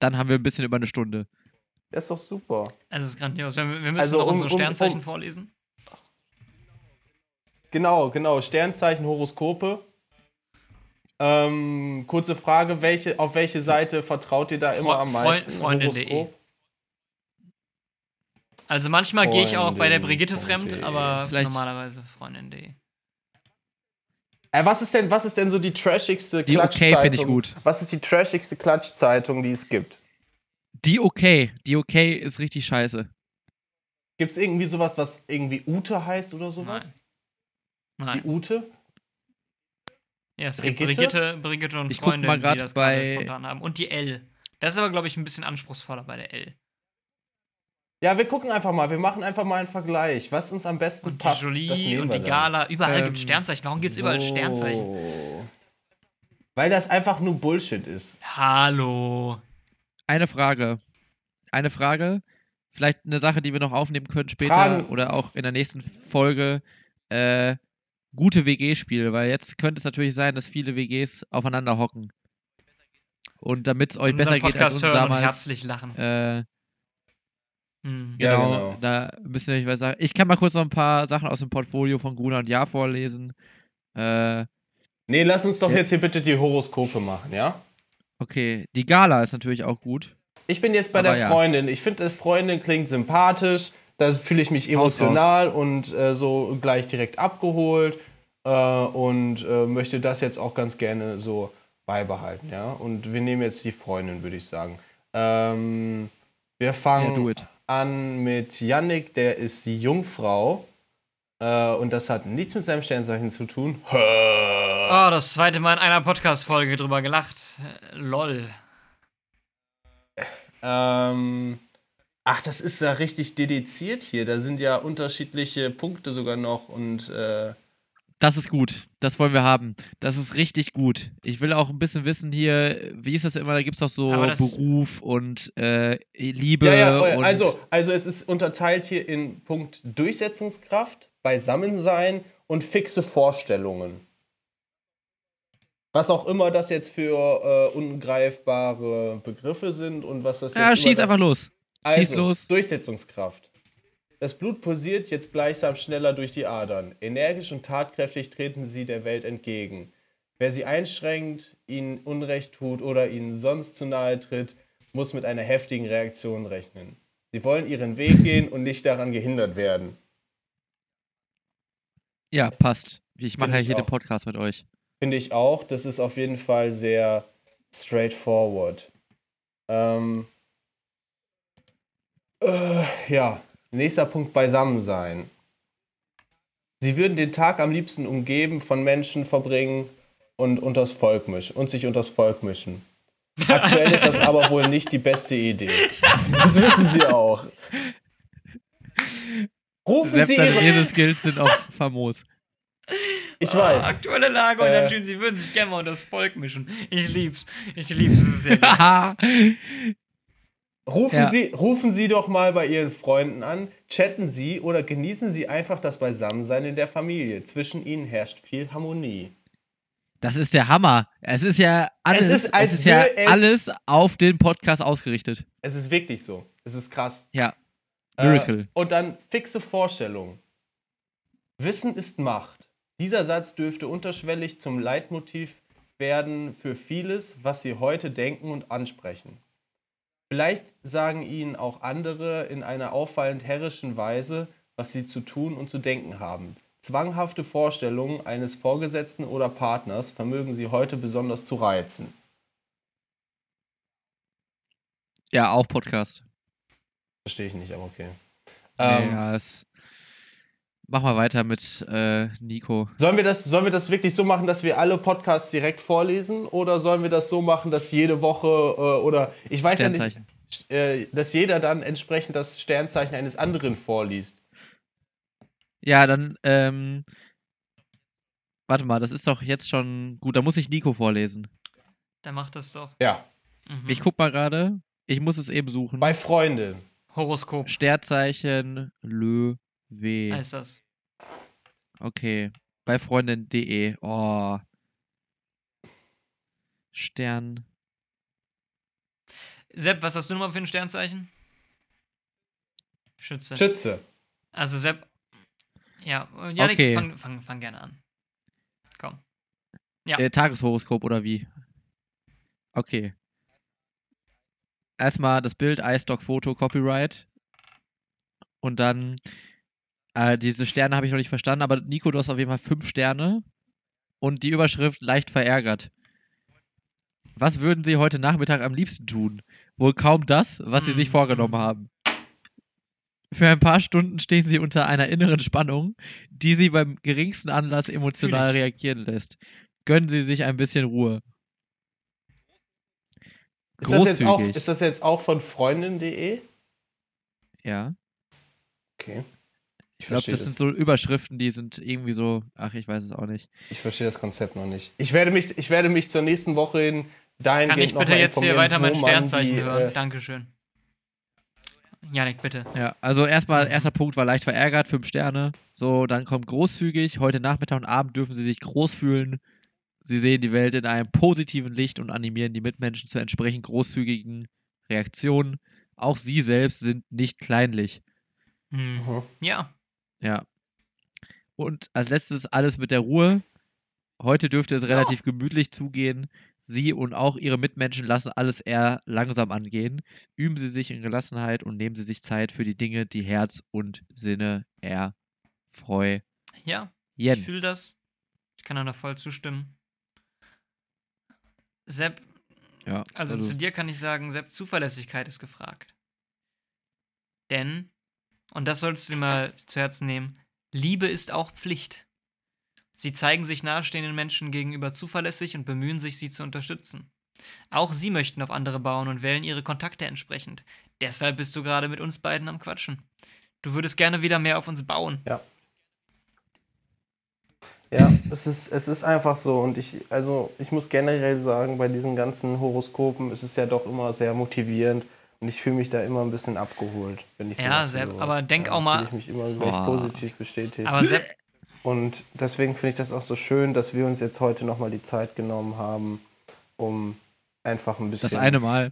dann haben wir ein bisschen über eine Stunde. Das ist doch super. Es ist grandios. Wir, wir müssen Also, noch um- unsere um- Sternzeichen um- vorlesen. Genau, genau. Sternzeichen, Horoskope. Ähm, kurze Frage, welche, auf welche Seite vertraut ihr da immer am Freund- meisten? Freundin.de. Also manchmal gehe ich auch bei der Brigitte fremd, D. aber Vielleicht- normalerweise Freundin.de. Äh, was, ist denn, was ist denn so die trashigste Die okay Klatschzeitung? finde ich gut. Was ist die trashigste Klatschzeitung, die es gibt? Die okay. Die okay ist richtig scheiße. Gibt es irgendwie sowas, was irgendwie Ute heißt oder sowas? Nein. Die Ute? Ja, es gibt Brigitte? Brigitte, Brigitte und Ich guck Freundin, mal grad die das gerade bei- spontan haben. Und die L. Das ist aber, glaube ich, ein bisschen anspruchsvoller bei der L. Ja, wir gucken einfach mal. Wir machen einfach mal einen Vergleich. Was uns am besten Und die passt, das Jolie nehmen und wir die dann. Gala. Überall Ähm, gibt es Sternzeichen. Warum gibt es überall Sternzeichen? So. Weil das einfach nur Bullshit ist. Hallo. Eine Frage. Eine Frage. Vielleicht eine Sache, die wir noch aufnehmen können später Fragen. oder auch in der nächsten Folge. Äh, gute WG-Spiele, weil jetzt könnte es natürlich sein, dass viele WGs aufeinander hocken. Und damit es euch besser geht als Podcast uns hören und damals, herzlich lachen. äh, Hm. Ja, genau, genau. da müsst ihr euch was sagen. Ich kann mal kurz noch ein paar Sachen aus dem Portfolio von Gruner und Jahr vorlesen. Äh, Nee, lass uns doch Ja. jetzt hier bitte die Horoskope machen, ja? okay, die Gala ist natürlich auch gut. Ich bin jetzt bei Aber der ja. Freundin. Ich finde, Freundin klingt sympathisch. Da fühle ich mich Haus emotional und äh, so gleich direkt abgeholt. Äh, und äh, möchte das jetzt auch ganz gerne so beibehalten, ja? Und wir nehmen jetzt die Freundin, würde ich sagen. Ähm, wir Ja, fangen do it. An mit Yannick, der ist die Jungfrau. Äh, und das hat nichts mit seinem Sternzeichen zu tun. Oh, das zweite Mal in einer Podcast-Folge drüber gelacht. Äh, Lol. Ähm, ach, das ist ja richtig dediziert hier. Da sind ja unterschiedliche Punkte sogar noch und äh, Das ist gut. Das wollen wir haben. Das ist richtig gut. Ich will auch ein bisschen wissen hier, wie ist das immer? Da gibt es doch so Beruf und äh, Liebe. ja, ja, und also, also es ist unterteilt hier in Punkt Durchsetzungskraft, Beisammensein und fixe Vorstellungen. Was auch immer das jetzt für äh, ungreifbare Begriffe sind und was das jetzt ja, schieß einfach los. Schieß Also, los. Durchsetzungskraft. Das Blut pulsiert jetzt gleichsam schneller durch die Adern. Energisch und tatkräftig treten sie der Welt entgegen. Wer sie einschränkt, ihnen Unrecht tut oder ihnen sonst zu nahe tritt, muss mit einer heftigen Reaktion rechnen. Sie wollen ihren Weg gehen und nicht daran gehindert werden. Ja, passt. Ich mache ja hier den. Podcast mit euch. Finde ich auch. Das ist auf jeden Fall sehr straightforward. Ähm, äh, ja, nächster Punkt Beisammensein. Sie würden den Tag am liebsten umgeben von Menschen verbringen und unters Volk mischen und sich unters Volk mischen. Aktuell ist das aber wohl nicht die beste Idee. Das wissen Sie auch. Rufen Selbst Sie deine Ihre. Redeskills sind auch famos. Ich weiß. Aktuelle Lage und Äh. dann schön, sie würden sich gerne mal unter das Volk mischen. Ich lieb's. Ich lieb's. Das ist. (laughs) Rufen, Ja. Sie, rufen Sie doch mal bei Ihren Freunden an, chatten Sie oder genießen Sie einfach das Beisammensein in der Familie. Zwischen Ihnen herrscht viel Harmonie. das ist der Hammer. Es ist ja alles, ist, es ist ja es- alles auf den Podcast ausgerichtet. Es ist wirklich so. Es ist krass. Ja. Miracle. Äh, und dann fixe Vorstellung. Wissen ist Macht. Dieser Satz dürfte unterschwellig zum Leitmotiv werden für vieles, was Sie heute denken und ansprechen. Vielleicht sagen Ihnen auch andere in einer auffallend herrischen Weise, was Sie zu tun und zu denken haben. Zwanghafte Vorstellungen eines Vorgesetzten oder Partners vermögen Sie heute besonders zu reizen. Ja, auch Podcast. Verstehe ich nicht, aber okay. Ähm, ja, es, mach mal weiter mit äh, Nico. Sollen wir, das, sollen wir das wirklich so machen, dass wir alle Podcasts direkt vorlesen? Oder sollen wir das so machen, dass jede Woche äh, oder ich weiß ja nicht, äh, dass jeder dann entsprechend das Sternzeichen eines anderen vorliest? Ja, dann, ähm, warte mal, das ist doch jetzt schon gut. Da muss ich Nico vorlesen. Der macht das doch. Ja, Mhm. Ich guck mal gerade. Ich muss es eben suchen. bei Freundin. Horoskop Sternzeichen Löwe. Heißt das. Okay. Bei Freundin.de. Oh. Stern. Sepp, was hast du nochmal für ein Sternzeichen? Schütze. Schütze. Also Sepp. Ja, äh, Janik, Okay. fang, fang, fang gerne an. Komm. Ja. Äh, Tageshoroskop oder wie? Okay. Erstmal das Bild, iStock-Foto, Copyright. Und dann, äh, diese Sterne habe ich noch nicht verstanden, aber Nico, du hast auf jeden Fall fünf Sterne. Und die Überschrift leicht verärgert. Was würden Sie heute Nachmittag am liebsten tun? Wohl kaum das, was Sie sich Mm, vorgenommen mm. haben. Für ein paar Stunden stehen Sie unter einer inneren Spannung, die Sie beim geringsten Anlass emotional reagieren lässt. Gönnen Sie sich ein bisschen Ruhe. Ist das, jetzt auch, ist das jetzt auch von Freundin.de? Ja. Okay. Ich glaube, das sind so Überschriften, die sind irgendwie so, ach, ich weiß es auch nicht. Ich verstehe das Konzept noch nicht. Ich werde mich, ich werde mich zur nächsten Woche hin dahingehend Kann ich bitte jetzt hier weiter mein Sternzeichen die, hören? Äh, Dankeschön. Janik, bitte. Ja, also erstmal, erster Punkt war leicht verärgert, fünf Sterne. So, dann kommt großzügig. Heute Nachmittag und Abend dürfen Sie sich groß fühlen. Sie sehen die Welt in einem positiven Licht und animieren die Mitmenschen zu entsprechend großzügigen Reaktionen. Auch Sie selbst sind nicht kleinlich. Hm. mhm. Ja. Ja. Und als letztes alles mit der Ruhe. Heute dürfte es relativ gemütlich zugehen. Sie und auch Ihre Mitmenschen lassen alles eher langsam angehen. Üben Sie sich in Gelassenheit und nehmen Sie sich Zeit für die Dinge, die Herz und Sinne erfreuen. Ja, ich Jen. fühle das. Ich kann da voll zustimmen. Sepp, Ja, also, zu dir kann ich sagen, Sepp, Zuverlässigkeit ist gefragt. Denn, und das solltest du dir mal zu Herzen nehmen, Liebe ist auch Pflicht. Sie zeigen sich nahestehenden Menschen gegenüber zuverlässig und bemühen sich, sie zu unterstützen. Auch sie möchten auf andere bauen und wählen ihre Kontakte entsprechend. Deshalb bist du gerade mit uns beiden am Quatschen. Du würdest gerne wieder mehr auf uns bauen. Ja, es ist, es ist einfach so. Und ich, also ich muss generell sagen, bei diesen ganzen Horoskopen ist es ja doch immer sehr motivierend. Und ich fühle mich da immer ein bisschen abgeholt, wenn ich Ja, Sepp, höre. aber denk ja, auch mal- ich mich immer recht Boah. positiv bestätigt. Aber Sepp, Und deswegen finde ich das auch so schön, dass wir uns jetzt heute nochmal die Zeit genommen haben, um einfach ein bisschen das eine Mal.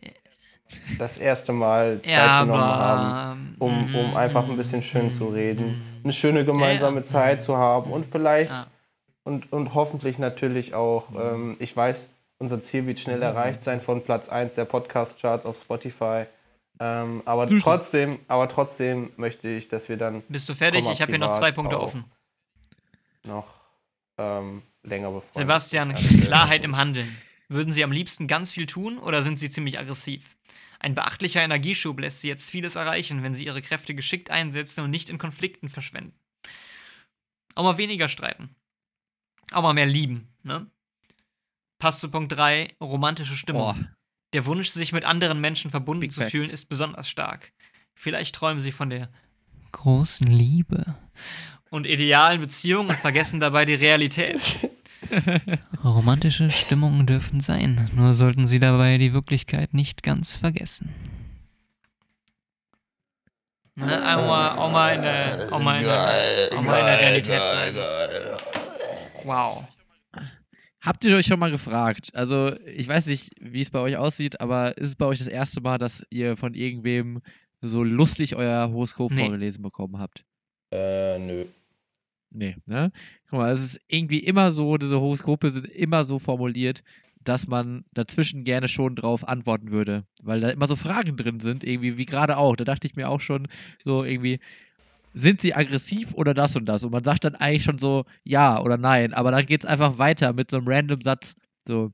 das erste Mal Zeit ja, genommen aber, haben, um, um mhm, einfach ein bisschen schön zu reden, eine schöne gemeinsame Ja. Zeit zu haben und vielleicht Ja. und, und hoffentlich natürlich auch, ähm, ich weiß, unser Ziel wird schnell erreicht sein von Platz 1 der Podcast-Charts auf Spotify. Ähm, aber trotzdem, aber trotzdem möte ich, dass wir dann Bist du fertig? Ich habe hier noch zwei Punkte offen. noch ähm, länger befreundet Sebastian. Klarheit im Handeln. Würden Sie am liebsten ganz viel tun oder sind Sie ziemlich aggressiv? Ein beachtlicher Energieschub lässt Sie jetzt vieles erreichen, wenn Sie Ihre Kräfte geschickt einsetzen und nicht in Konflikten verschwenden. Auch mal weniger streiten. Auch mal mehr lieben, ne? Passt zu Punkt 3, romantische Stimmung. Boah. Der Wunsch, sich mit anderen Menschen verbunden Big zu Facts. fühlen, ist besonders stark. Vielleicht träumen sie von der großen Liebe und idealen Beziehungen und vergessen dabei die Realität. (laughs) Romantische Stimmungen dürfen sein, nur sollten sie dabei die Wirklichkeit nicht ganz vergessen. Ne, auch, mal, auch, mal in der, auch, mal in der, auch mal in der Realität. Wow. Habt ihr euch schon mal gefragt? Also, ich weiß nicht, wie es bei euch aussieht, aber ist es bei euch das erste Mal, dass ihr von irgendwem so lustig euer Horoskop Nee. vorgelesen bekommen habt? Äh, nö. Nee, ne? Guck mal, es ist irgendwie immer so, diese Horoskope sind immer so formuliert, dass man dazwischen gerne schon drauf antworten würde. Weil da immer so Fragen drin sind, irgendwie, wie gerade auch. Da dachte ich mir auch schon so irgendwie, sind sie aggressiv oder das und das? Und man sagt dann eigentlich schon so ja oder nein, aber dann geht es einfach weiter mit so einem random Satz. So,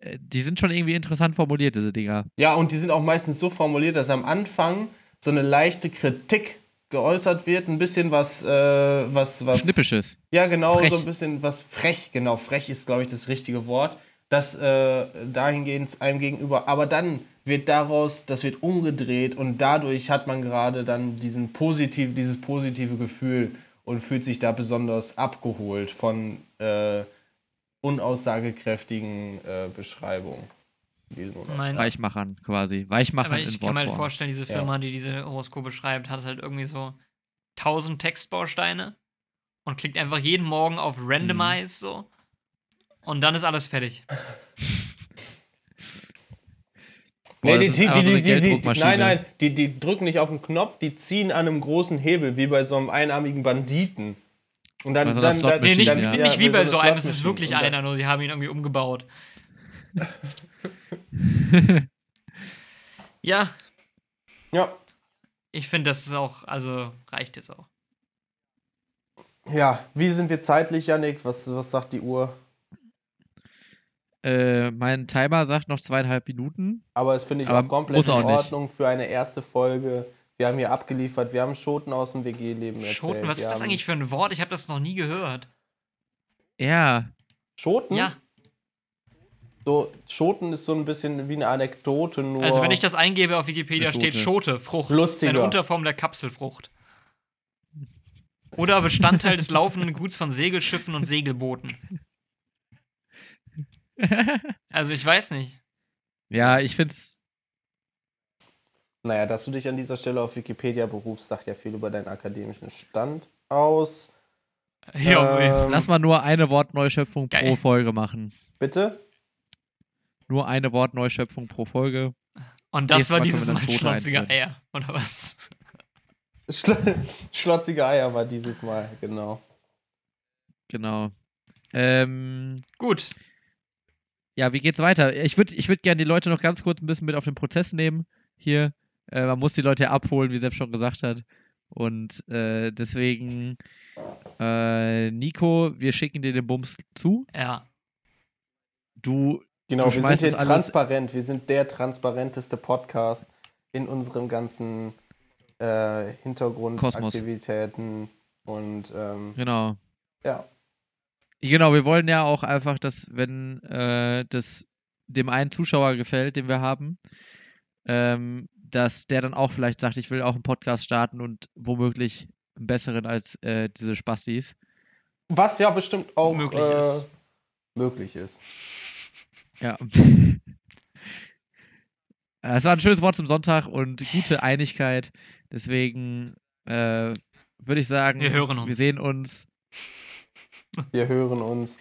äh, die sind schon irgendwie interessant formuliert, diese Dinger. Ja, und die sind auch meistens so formuliert, dass am Anfang so eine leichte Kritik geäußert wird, ein bisschen was, äh, was, was. Schnippisches. Ja, genau, Frech. so ein bisschen was frech, genau, frech ist, glaube ich, das richtige Wort. Das äh, dahingehend einem gegenüber. Aber dann wird daraus, das wird umgedreht und dadurch hat man gerade dann diesen positiv, dieses positive Gefühl und fühlt sich da besonders abgeholt von äh, unaussagekräftigen äh, Beschreibungen. Mein, Weichmachern quasi. Weichmachern aber in ich kann mir halt vorstellen, diese Firma, die diese Horoskope schreibt, hat halt irgendwie so 1000 Textbausteine und klickt einfach jeden Morgen auf Randomize so. Und dann ist alles fertig. Boah, Nee, die, die, so die, nein, nein, die, die drücken nicht auf den Knopf, die ziehen an einem großen Hebel, wie bei so einem einarmigen Banditen. Und dann, so einer dann, dann, Nee, nicht, ja. nicht wie bei bei so einer einem, es ist wirklich dann- einer, nur die haben ihn irgendwie umgebaut. (laughs) Ja, Ja, ich finde, das ist auch, also reicht jetzt auch. ja, wie sind wir zeitlich, Yannick? Was, was sagt die Uhr? Äh, mein Timer sagt noch zweieinhalb Minuten. Aber es finde ich Aber auch komplett auch in nicht. Ordnung für eine erste Folge. Wir haben hier abgeliefert, wir haben Schoten aus dem WG-Leben erzählt. Schoten, was wir ist das eigentlich für ein Wort? Ich habe das noch nie gehört. Ja, Schoten? Ja, So, Schoten ist so ein bisschen wie eine Anekdote, nur. also wenn ich das eingebe auf Wikipedia, steht Schote. Schote, Frucht. Lustiger. Eine Unterform der Kapselfrucht. Oder Bestandteil des laufenden Guts von Segelschiffen und Segelbooten. Also ich weiß nicht. ja, ich find's. Naja, dass du dich an dieser Stelle auf Wikipedia berufst, sagt ja viel über deinen akademischen Stand aus. Ja, Ähm, Lass mal nur eine Wortneuschöpfung pro Geil. Folge machen. Bitte? Nur eine Wortneuschöpfung pro Folge. und das nächstes war Mal dieses Mal schlotzige. Eier, oder was? Schlo (laughs) Schlotzige Eier war dieses Mal, genau. Genau. Ähm, Gut. Ja, wie geht's weiter? Ich würde ich würd gerne die Leute noch ganz kurz ein bisschen mit auf den Prozess nehmen hier. Äh, man muss die Leute ja abholen, wie Sepp schon gesagt hat. Und äh, deswegen, äh, Nico, wir schicken dir den Bums zu. Ja. Du, Genau, Du wir sind schmeißt hier transparent. Wir sind der transparenteste Podcast in unserem ganzen äh, Hintergrundaktivitäten. Und ähm, genau. ja, Genau, wir wollen ja auch einfach, dass, wenn äh, das dem einen Zuschauer gefällt, den wir haben, ähm, dass der dann auch vielleicht sagt, ich will auch einen Podcast starten und womöglich einen besseren als äh, diese Spastis. was ja bestimmt auch Möglich äh, ist. möglich ist. Ja. (laughs) Es war ein schönes Wort zum Sonntag und gute Einigkeit. Deswegen äh, würde ich sagen, Wir hören uns. wir sehen uns Wir hören uns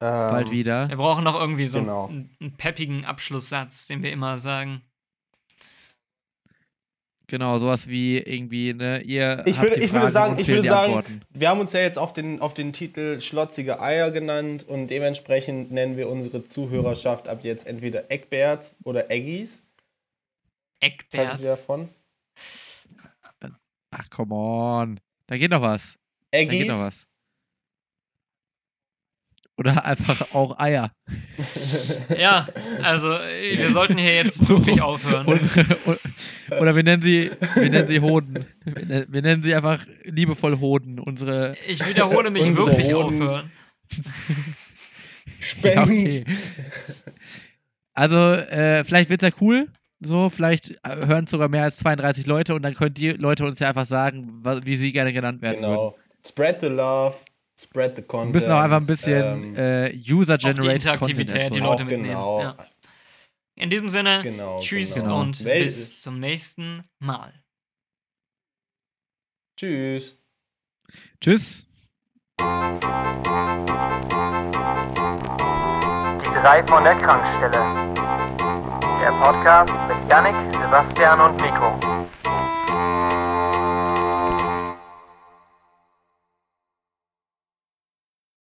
ähm, bald wieder. Wir brauchen noch irgendwie so Genau. einen, einen peppigen Abschlusssatz, den wir immer sagen. Genau, sowas wie irgendwie, ne, ihr. Ich habt würde, die ich würde sagen, ich würde sagen, Antworten. wir haben uns ja jetzt auf den, auf den Titel Schlotzige Eier genannt und dementsprechend nennen wir unsere Zuhörerschaft ab jetzt entweder Eckbert oder Eggies. Was haltet Eckbert. ihr davon? Ach, come on. Da geht noch was. Da geht Eggies? noch was. Oder einfach auch Eier. (laughs) Ja, also äh, wir sollten hier jetzt wirklich (laughs) aufhören. Unsere- Oder wir nennen sie, wir nennen sie Hoden. Wir nennen- sie einfach liebevoll Hoden. Unsere. Ich wiederhole mich wirklich Hoden- aufhören. Ja, Spenden. okay. Also, äh, vielleicht wird's ja cool. So, vielleicht äh, hören sogar mehr als 32 Leute und dann können die Leute uns ja einfach sagen, wie sie gerne genannt werden würden. Genau. Spread the love, spread the Wir content. müssen auch einfach ein bisschen ähm, äh, User-Generated Content die erzeugen. auch Leute mitnehmen. genau. Ja. In diesem Sinne, Genau, tschüss genau. und Welt- bis zum nächsten Mal. Tschüss. Tschüss. Die drei von der Krankstelle. Der Podcast mit Yannick, Sebastian und Nico.